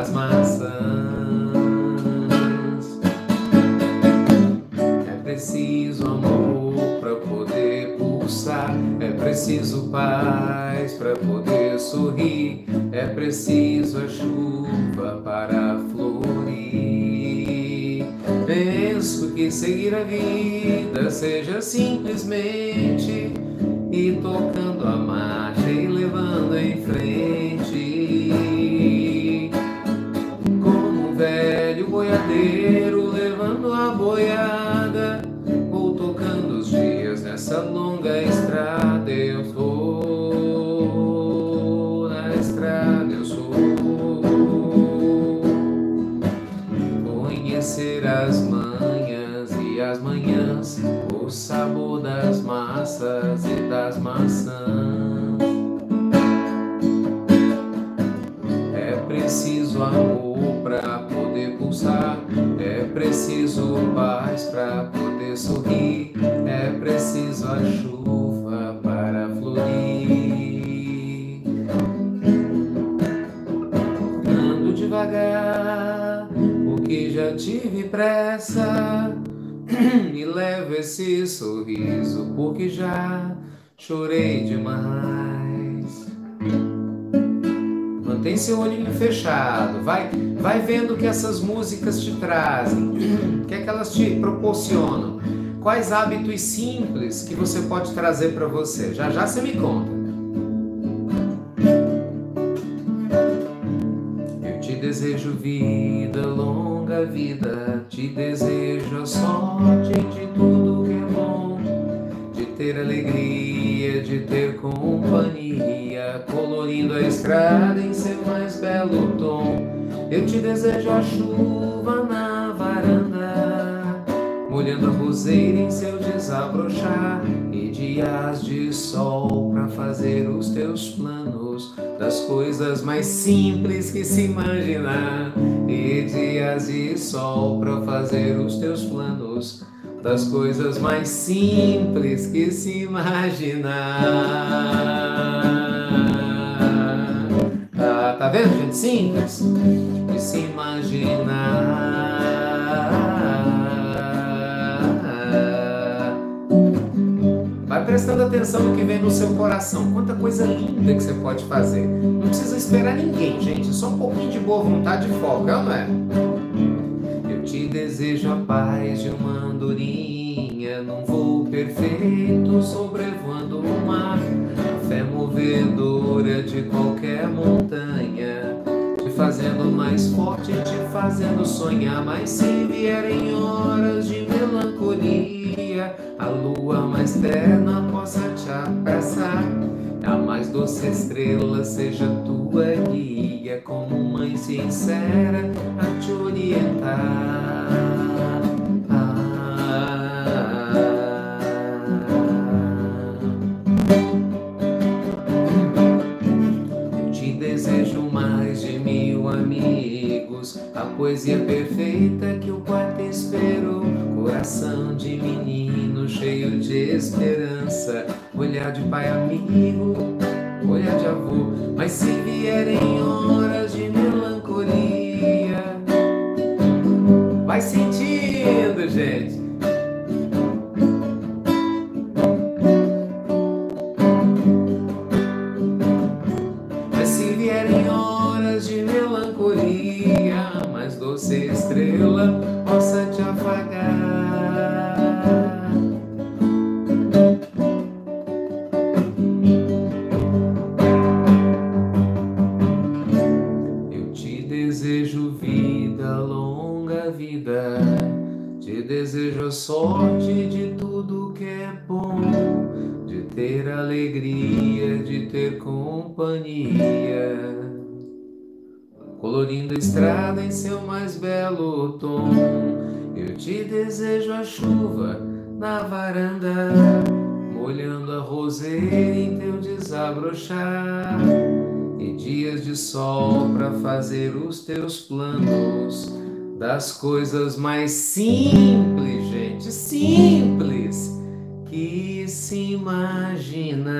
Das maçãs. É preciso amor para poder pulsar, é preciso paz para poder sorrir, é preciso a chuva para florir. Penso que seguir a vida seja simplesmente ir tocando a marcha e levando em frente levando a boiada, vou tocando os dias nessa longa vai Vai vendo o que essas músicas te trazem, o que é que elas te proporcionam. Quais hábitos simples que você pode trazer para você? Já já você me conta. Eu te desejo vida, longa vida, te desejo a sorte de tudo que é bom, de ter alegria, de ter companhia, colorir estrada em seu mais belo tom. Eu te desejo a chuva na varanda, molhando a roseira em seu desabrochar, e dias de sol para fazer os teus planos das coisas mais simples que se imaginar, e dias de sol para fazer os teus planos das coisas mais simples que se imaginar. Ah, tá vendo, gente? Simples de se imaginar. Vai prestando atenção no que vem no seu coração. Quanta coisa linda que você pode fazer. Não precisa esperar ninguém, gente. Só um pouquinho de boa vontade e foco, é não é? Te desejo a paz de uma andorinha num voo perfeito sobrevoando o mar, a fé movedora de qualquer montanha, te fazendo mais forte, te fazendo sonhar. Mas se vierem horas de melancolia, a lua mais terna possa te apressar. A mais doce estrela seja tua guia, como mãe sincera a te orientar. Eu te desejo mais de mil amigos, a poesia perfeita que o esperou, coração de menino cheio de esperança olhar de pai amigo, olhar de avô. Mas se vierem horas de teus planos das coisas mais simples, gente, simples que se imaginar.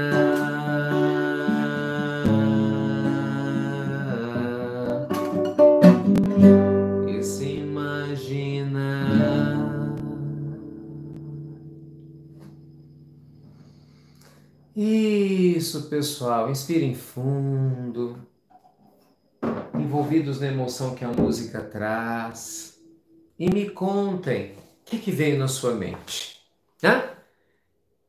Que se imaginar. Isso, pessoal. Inspirem fundo, envolvidos na emoção que a música traz. E me contem o que, que veio na sua mente. Hã?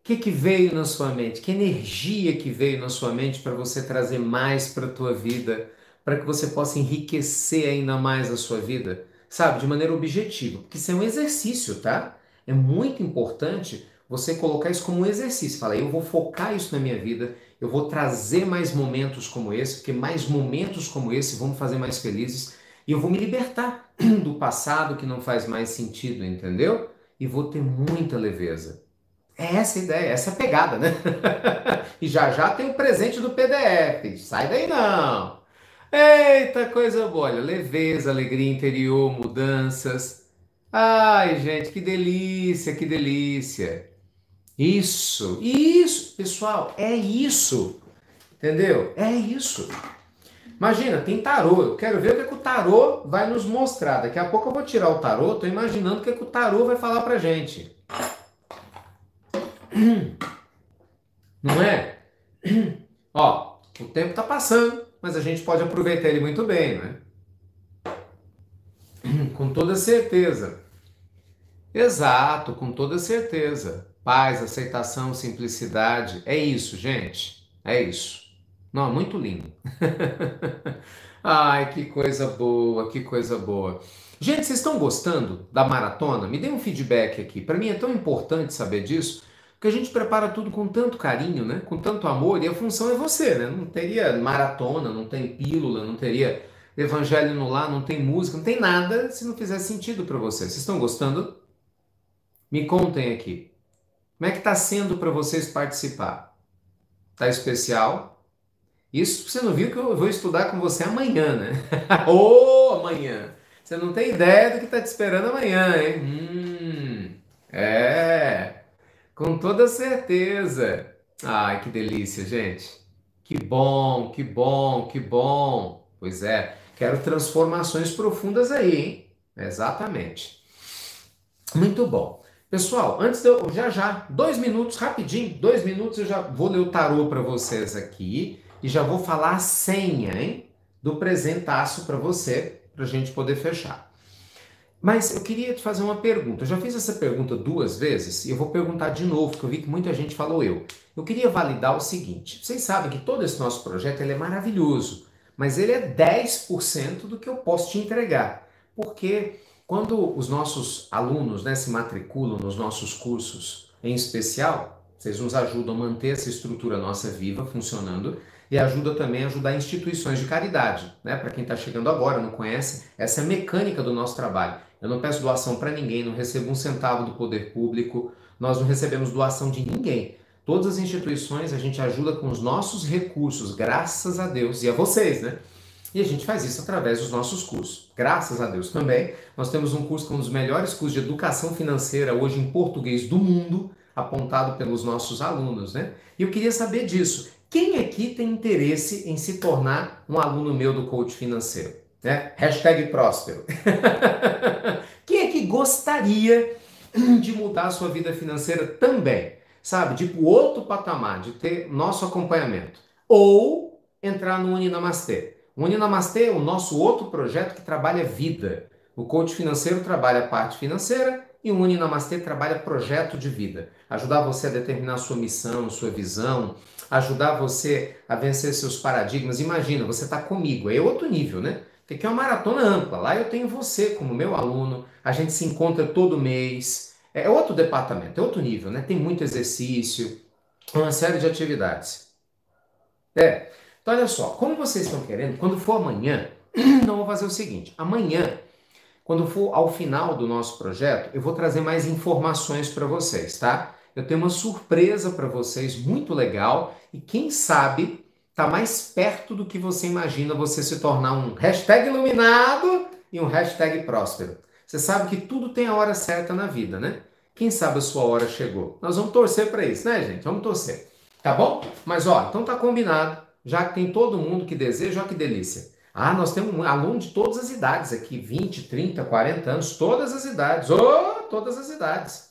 O que, que veio na sua mente? Que energia que veio na sua mente para você trazer mais para a tua vida, para que você possa enriquecer ainda mais a sua vida, sabe, de maneira objetiva, porque isso é um exercício, tá? É muito importante você colocar isso como um exercício. Fala, eu vou focar isso na minha vida, eu vou trazer mais momentos como esse, porque mais momentos como esse vão me fazer mais felizes e eu vou me libertar do passado que não faz mais sentido, entendeu? E vou ter muita leveza. É essa a ideia, essa é a pegada, né? e já já tem o presente do PDF. Sai daí não. Eita, coisa boa. Olha, leveza, alegria interior, mudanças. Ai, gente, que delícia, que delícia. Isso, isso, pessoal, é isso. Entendeu? É isso. Imagina, tem tarô. Eu quero ver o que, é que o tarô vai nos mostrar. Daqui a pouco eu vou tirar o tarô, tô imaginando o que, é que o tarô vai falar pra gente. Não é? Ó, o tempo tá passando, mas a gente pode aproveitar ele muito bem, né? Com toda certeza. Exato, com toda certeza. Paz, aceitação, simplicidade. É isso, gente. É isso. Não, é muito lindo. Ai, que coisa boa, que coisa boa. Gente, vocês estão gostando da maratona? Me dê um feedback aqui. Para mim é tão importante saber disso, Porque a gente prepara tudo com tanto carinho, né? Com tanto amor, e a função é você, né? Não teria maratona, não tem pílula, não teria evangelho no lar, não tem música, não tem nada se não fizer sentido para vocês. Vocês estão gostando? Me contem aqui. Como é que está sendo para vocês participar? Tá especial? Isso você não viu que eu vou estudar com você amanhã, né? Ô, oh, amanhã! Você não tem ideia do que está te esperando amanhã, hein? Hum, é. Com toda certeza. Ai, que delícia, gente. Que bom, que bom, que bom. Pois é, quero transformações profundas aí, hein? Exatamente. Muito bom. Pessoal, antes de eu. Já já, dois minutos, rapidinho, dois minutos eu já vou ler o tarô para vocês aqui e já vou falar a senha, hein? Do presentaço para você, para a gente poder fechar. Mas eu queria te fazer uma pergunta. Eu já fiz essa pergunta duas vezes e eu vou perguntar de novo, porque eu vi que muita gente falou eu. Eu queria validar o seguinte: vocês sabem que todo esse nosso projeto ele é maravilhoso, mas ele é 10% do que eu posso te entregar. Porque quando os nossos alunos né, se matriculam nos nossos cursos, em especial, vocês nos ajudam a manter essa estrutura nossa viva, funcionando, e ajuda também a ajudar instituições de caridade. Né? Para quem está chegando agora, não conhece, essa é a mecânica do nosso trabalho. Eu não peço doação para ninguém, não recebo um centavo do poder público, nós não recebemos doação de ninguém. Todas as instituições a gente ajuda com os nossos recursos, graças a Deus e a vocês, né? E a gente faz isso através dos nossos cursos. Graças a Deus também, nós temos um curso que é um dos melhores cursos de educação financeira hoje em português do mundo, apontado pelos nossos alunos, né? E eu queria saber disso. Quem aqui tem interesse em se tornar um aluno meu do coach financeiro? Né? Hashtag próspero. Quem que gostaria de mudar a sua vida financeira também? Sabe, de outro patamar, de ter nosso acompanhamento. Ou entrar no Uninamastê. O Uninamastê é o nosso outro projeto que trabalha vida. O coach financeiro trabalha a parte financeira e o Uninamastê trabalha projeto de vida. Ajudar você a determinar sua missão, sua visão, ajudar você a vencer seus paradigmas. Imagina, você está comigo, é outro nível, né? Porque aqui é uma maratona ampla. Lá eu tenho você como meu aluno, a gente se encontra todo mês. É outro departamento, é outro nível, né? Tem muito exercício, uma série de atividades. É. Então, olha só, como vocês estão querendo, quando for amanhã, então vou fazer o seguinte: amanhã, quando for ao final do nosso projeto, eu vou trazer mais informações para vocês, tá? Eu tenho uma surpresa para vocês muito legal e quem sabe está mais perto do que você imagina você se tornar um hashtag iluminado e um hashtag próspero. Você sabe que tudo tem a hora certa na vida, né? Quem sabe a sua hora chegou? Nós vamos torcer para isso, né, gente? Vamos torcer. Tá bom? Mas ó, então tá combinado. Já que tem todo mundo que deseja, ó que delícia. Ah, nós temos um aluno de todas as idades aqui, 20, 30, 40 anos, todas as idades. Oh, todas as idades.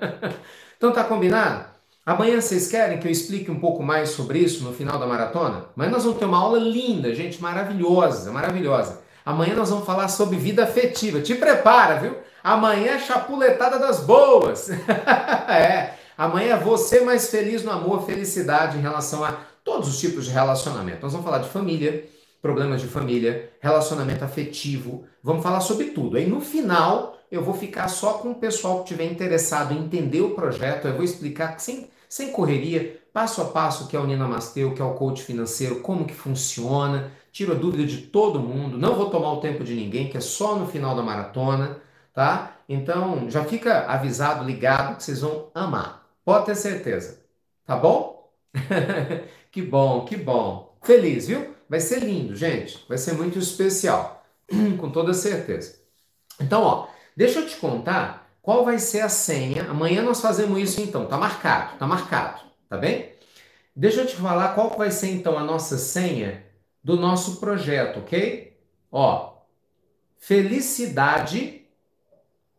então tá combinado? Amanhã vocês querem que eu explique um pouco mais sobre isso no final da maratona? Mas nós vamos ter uma aula linda, gente, maravilhosa, maravilhosa. Amanhã nós vamos falar sobre vida afetiva. Te prepara, viu? Amanhã é chapuletada das boas. é. Amanhã é você mais feliz no amor, felicidade em relação a todos os tipos de relacionamento. Nós vamos falar de família, problemas de família, relacionamento afetivo. Vamos falar sobre tudo. Aí no final eu vou ficar só com o pessoal que estiver interessado em entender o projeto. Eu vou explicar sem sem correria, passo a passo, que é o Nina Masteu, que é o coach financeiro, como que funciona, tiro a dúvida de todo mundo, não vou tomar o tempo de ninguém, que é só no final da maratona, tá? Então, já fica avisado, ligado, que vocês vão amar. Pode ter certeza. Tá bom? que bom, que bom. Feliz, viu? Vai ser lindo, gente. Vai ser muito especial. Com toda certeza. Então, ó, deixa eu te contar qual vai ser a senha? Amanhã nós fazemos isso então, tá marcado, tá marcado, tá bem? Deixa eu te falar qual vai ser então a nossa senha do nosso projeto, ok? Ó, felicidade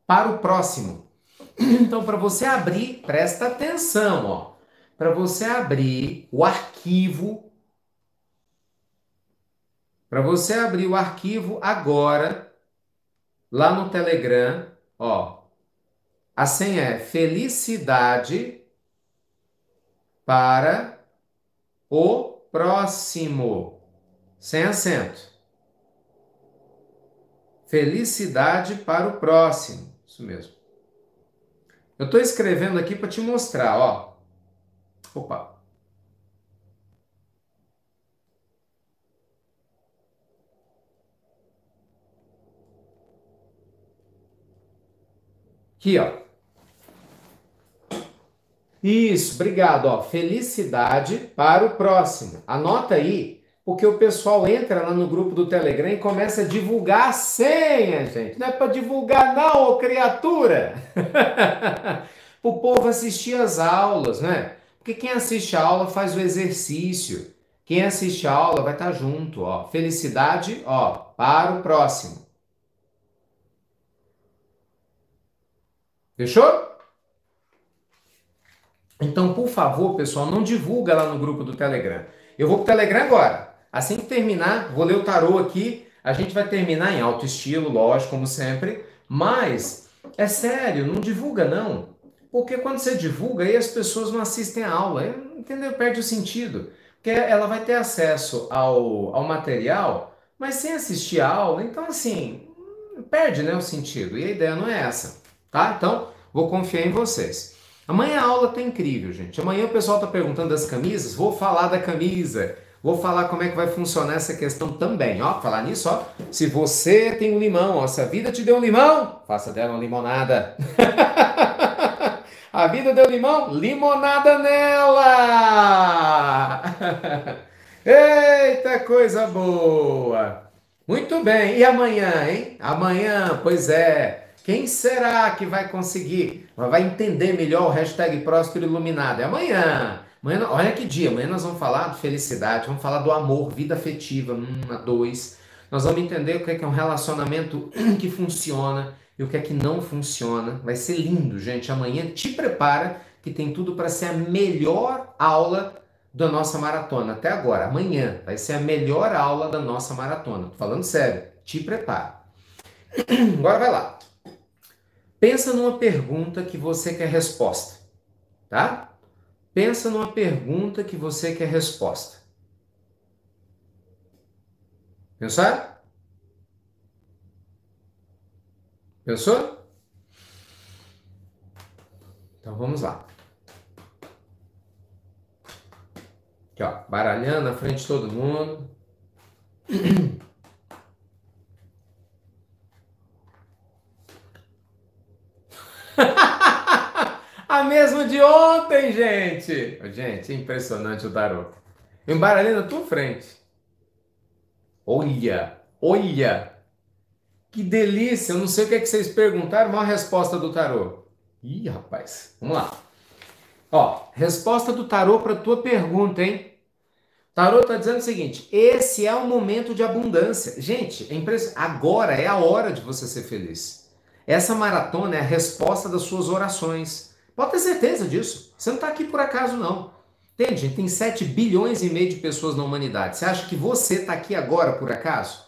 para o próximo. Então, para você abrir, presta atenção, ó. Para você abrir o arquivo, para você abrir o arquivo agora, lá no Telegram, ó, a senha é felicidade para o próximo. Sem acento. Felicidade para o próximo. Isso mesmo. Eu estou escrevendo aqui para te mostrar, ó. Opa. Aqui, ó. Isso, obrigado, ó. Felicidade para o próximo. Anota aí, porque o pessoal entra lá no grupo do Telegram e começa a divulgar a senha, gente. Não é para divulgar não, ô criatura. o povo assistir as aulas, né? Porque quem assiste a aula faz o exercício. Quem assiste a aula vai estar junto, ó. Felicidade, ó, para o próximo. Fechou? Então, por favor, pessoal, não divulga lá no grupo do Telegram. Eu vou pro Telegram agora. Assim que terminar, vou ler o tarô aqui. A gente vai terminar em alto estilo, lógico, como sempre. Mas, é sério, não divulga não. Porque quando você divulga, aí as pessoas não assistem a aula. Entendeu? Perde o sentido. Porque ela vai ter acesso ao, ao material, mas sem assistir a aula. Então, assim, perde né, o sentido. E a ideia não é essa tá? Então, vou confiar em vocês. Amanhã a aula tá incrível, gente. Amanhã o pessoal tá perguntando das camisas, vou falar da camisa. Vou falar como é que vai funcionar essa questão também, ó. Falar nisso, ó. Se você tem um limão, ó, se a vida te deu um limão, faça dela uma limonada. a vida deu limão, limonada nela! Eita coisa boa! Muito bem, e amanhã, hein? Amanhã, pois é. Quem será que vai conseguir? Vai entender melhor o hashtag Próspero Iluminado? É amanhã. amanhã. Olha que dia, amanhã nós vamos falar de felicidade, vamos falar do amor, vida afetiva, um, a dois. Nós vamos entender o que é, que é um relacionamento que funciona e o que é que não funciona. Vai ser lindo, gente. Amanhã te prepara que tem tudo para ser a melhor aula da nossa maratona até agora. Amanhã vai ser a melhor aula da nossa maratona. Tô falando sério. Te prepara. Agora vai lá. Pensa numa pergunta que você quer resposta, tá? Pensa numa pergunta que você quer resposta. Pensar? Pensou? Então vamos lá. Aqui, ó, baralhando na frente de todo mundo. A mesma de ontem, gente! Gente, impressionante o tarô. Embaralhando a tua frente. Olha, olha! Que delícia! Eu não sei o que, é que vocês perguntaram, mas a resposta do tarô. Ih, rapaz, vamos lá. Ó, resposta do tarô para tua pergunta, hein? O tarô está dizendo o seguinte: esse é um momento de abundância. Gente, é. Agora é a hora de você ser feliz. Essa maratona é a resposta das suas orações. Pode ter certeza disso. Você não está aqui por acaso, não. Entende? Tem 7 bilhões e meio de pessoas na humanidade. Você acha que você está aqui agora por acaso?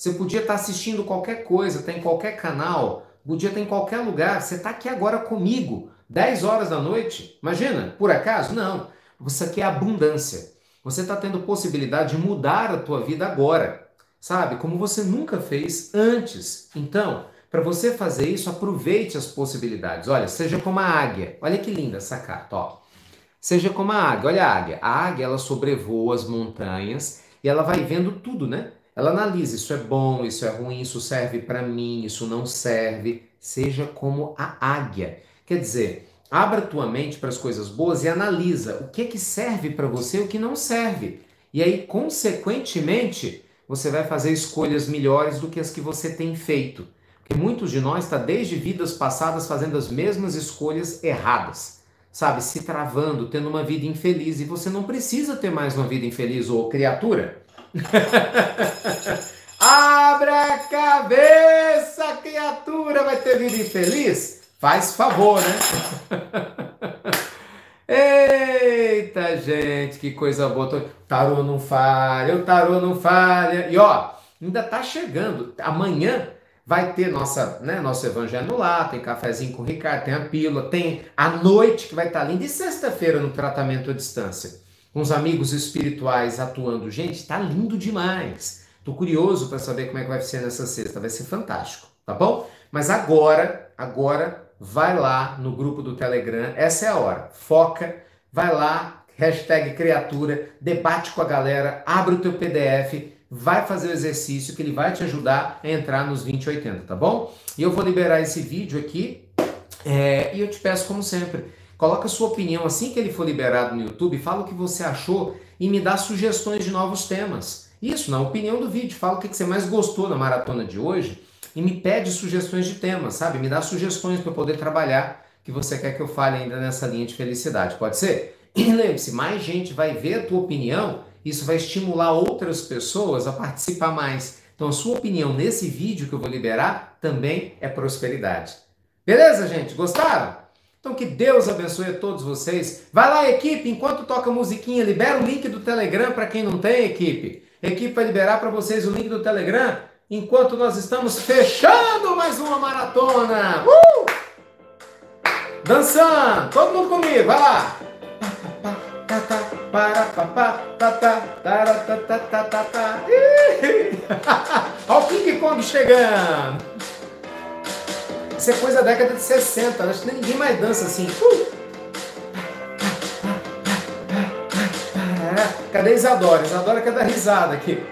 Você podia estar tá assistindo qualquer coisa, está em qualquer canal, podia estar tá em qualquer lugar. Você está aqui agora comigo, 10 horas da noite. Imagina, por acaso? Não. Você quer abundância. Você está tendo possibilidade de mudar a tua vida agora, sabe? Como você nunca fez antes. Então, para você fazer isso, aproveite as possibilidades. Olha, seja como a águia. Olha que linda essa carta, ó. Seja como a águia. Olha a águia. A águia, ela sobrevoa as montanhas e ela vai vendo tudo, né? Ela analisa, isso é bom, isso é ruim, isso serve para mim, isso não serve. Seja como a águia. Quer dizer, abra tua mente para as coisas boas e analisa o que que serve para você e o que não serve. E aí, consequentemente, você vai fazer escolhas melhores do que as que você tem feito. E muitos de nós está desde vidas passadas fazendo as mesmas escolhas erradas, sabe? Se travando, tendo uma vida infeliz. E você não precisa ter mais uma vida infeliz, ô criatura. Abra a cabeça, criatura, vai ter vida infeliz? Faz favor, né? Eita, gente, que coisa boa. Tarô não falha, o tarô não falha. E ó, ainda tá chegando. Amanhã Vai ter nossa, né, nosso evangelho lá, tem cafezinho com o Ricardo, tem a pílula, tem a noite que vai estar linda. E sexta-feira no tratamento à distância, com os amigos espirituais atuando. Gente, tá lindo demais. Tô curioso para saber como é que vai ser nessa sexta. Vai ser fantástico, tá bom? Mas agora, agora, vai lá no grupo do Telegram, essa é a hora. Foca, vai lá, hashtag criatura, debate com a galera, abre o teu PDF, vai fazer o exercício que ele vai te ajudar a entrar nos 2080, tá bom? E eu vou liberar esse vídeo aqui é, e eu te peço, como sempre, coloca sua opinião assim que ele for liberado no YouTube, fala o que você achou e me dá sugestões de novos temas. Isso, na opinião do vídeo, fala o que você mais gostou na maratona de hoje e me pede sugestões de temas, sabe? Me dá sugestões para eu poder trabalhar que você quer que eu fale ainda nessa linha de felicidade, pode ser? E lembre-se, mais gente vai ver a tua opinião, isso vai estimular outras pessoas a participar mais. Então a sua opinião nesse vídeo que eu vou liberar também é prosperidade. Beleza, gente? Gostaram? Então que Deus abençoe a todos vocês. Vai lá, equipe, enquanto toca a musiquinha, libera o link do Telegram para quem não tem, equipe. A equipe vai liberar para vocês o link do Telegram enquanto nós estamos fechando mais uma maratona. Uh! Dançando, todo mundo comigo, vai lá. Olha o King Kong chegando. Isso é coisa da década de 60, acho que ninguém mais dança assim. Uh! Cadê Isadora? Isadora quer dar risada aqui.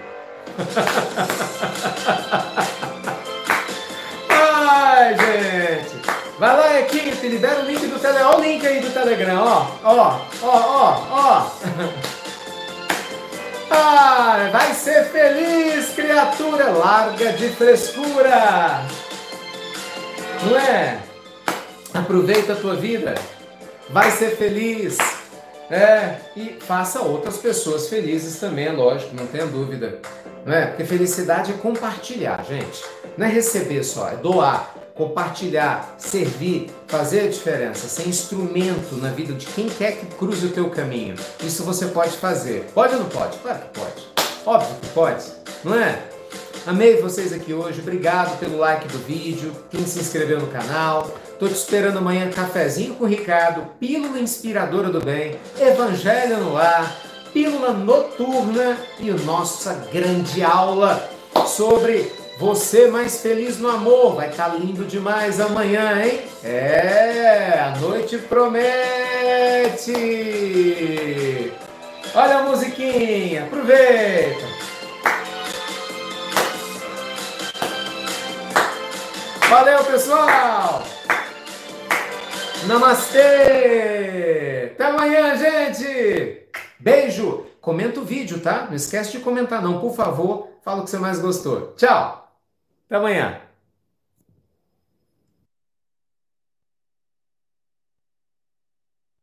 Ai, gente. Vai lá, equipe, libera o link do Telegram. Olha o link aí do Telegram, ó. Ó, ó, ó, ó. Ai, vai ser feliz, criatura. Larga de frescura. Não é? Aproveita a tua vida. Vai ser feliz. É, e faça outras pessoas felizes também, é lógico, não tenha dúvida. Não é? Porque felicidade é compartilhar, gente. Não é receber só, é doar, compartilhar, servir, fazer a diferença, ser instrumento na vida de quem quer que cruze o teu caminho. Isso você pode fazer. Pode ou não pode? Claro que pode. Óbvio que pode, não é? Amei vocês aqui hoje, obrigado pelo like do vídeo, quem se inscreveu no canal. Tô te esperando amanhã, cafezinho com o Ricardo, pílula inspiradora do bem, evangelho no ar, pílula noturna e nossa grande aula sobre você mais feliz no amor. Vai estar tá lindo demais amanhã, hein? É, a noite promete. Olha a musiquinha, aproveita. Valeu, pessoal! Namastê! Até amanhã, gente! Beijo! Comenta o vídeo, tá? Não esquece de comentar não, por favor. Fala o que você mais gostou. Tchau! Até amanhã!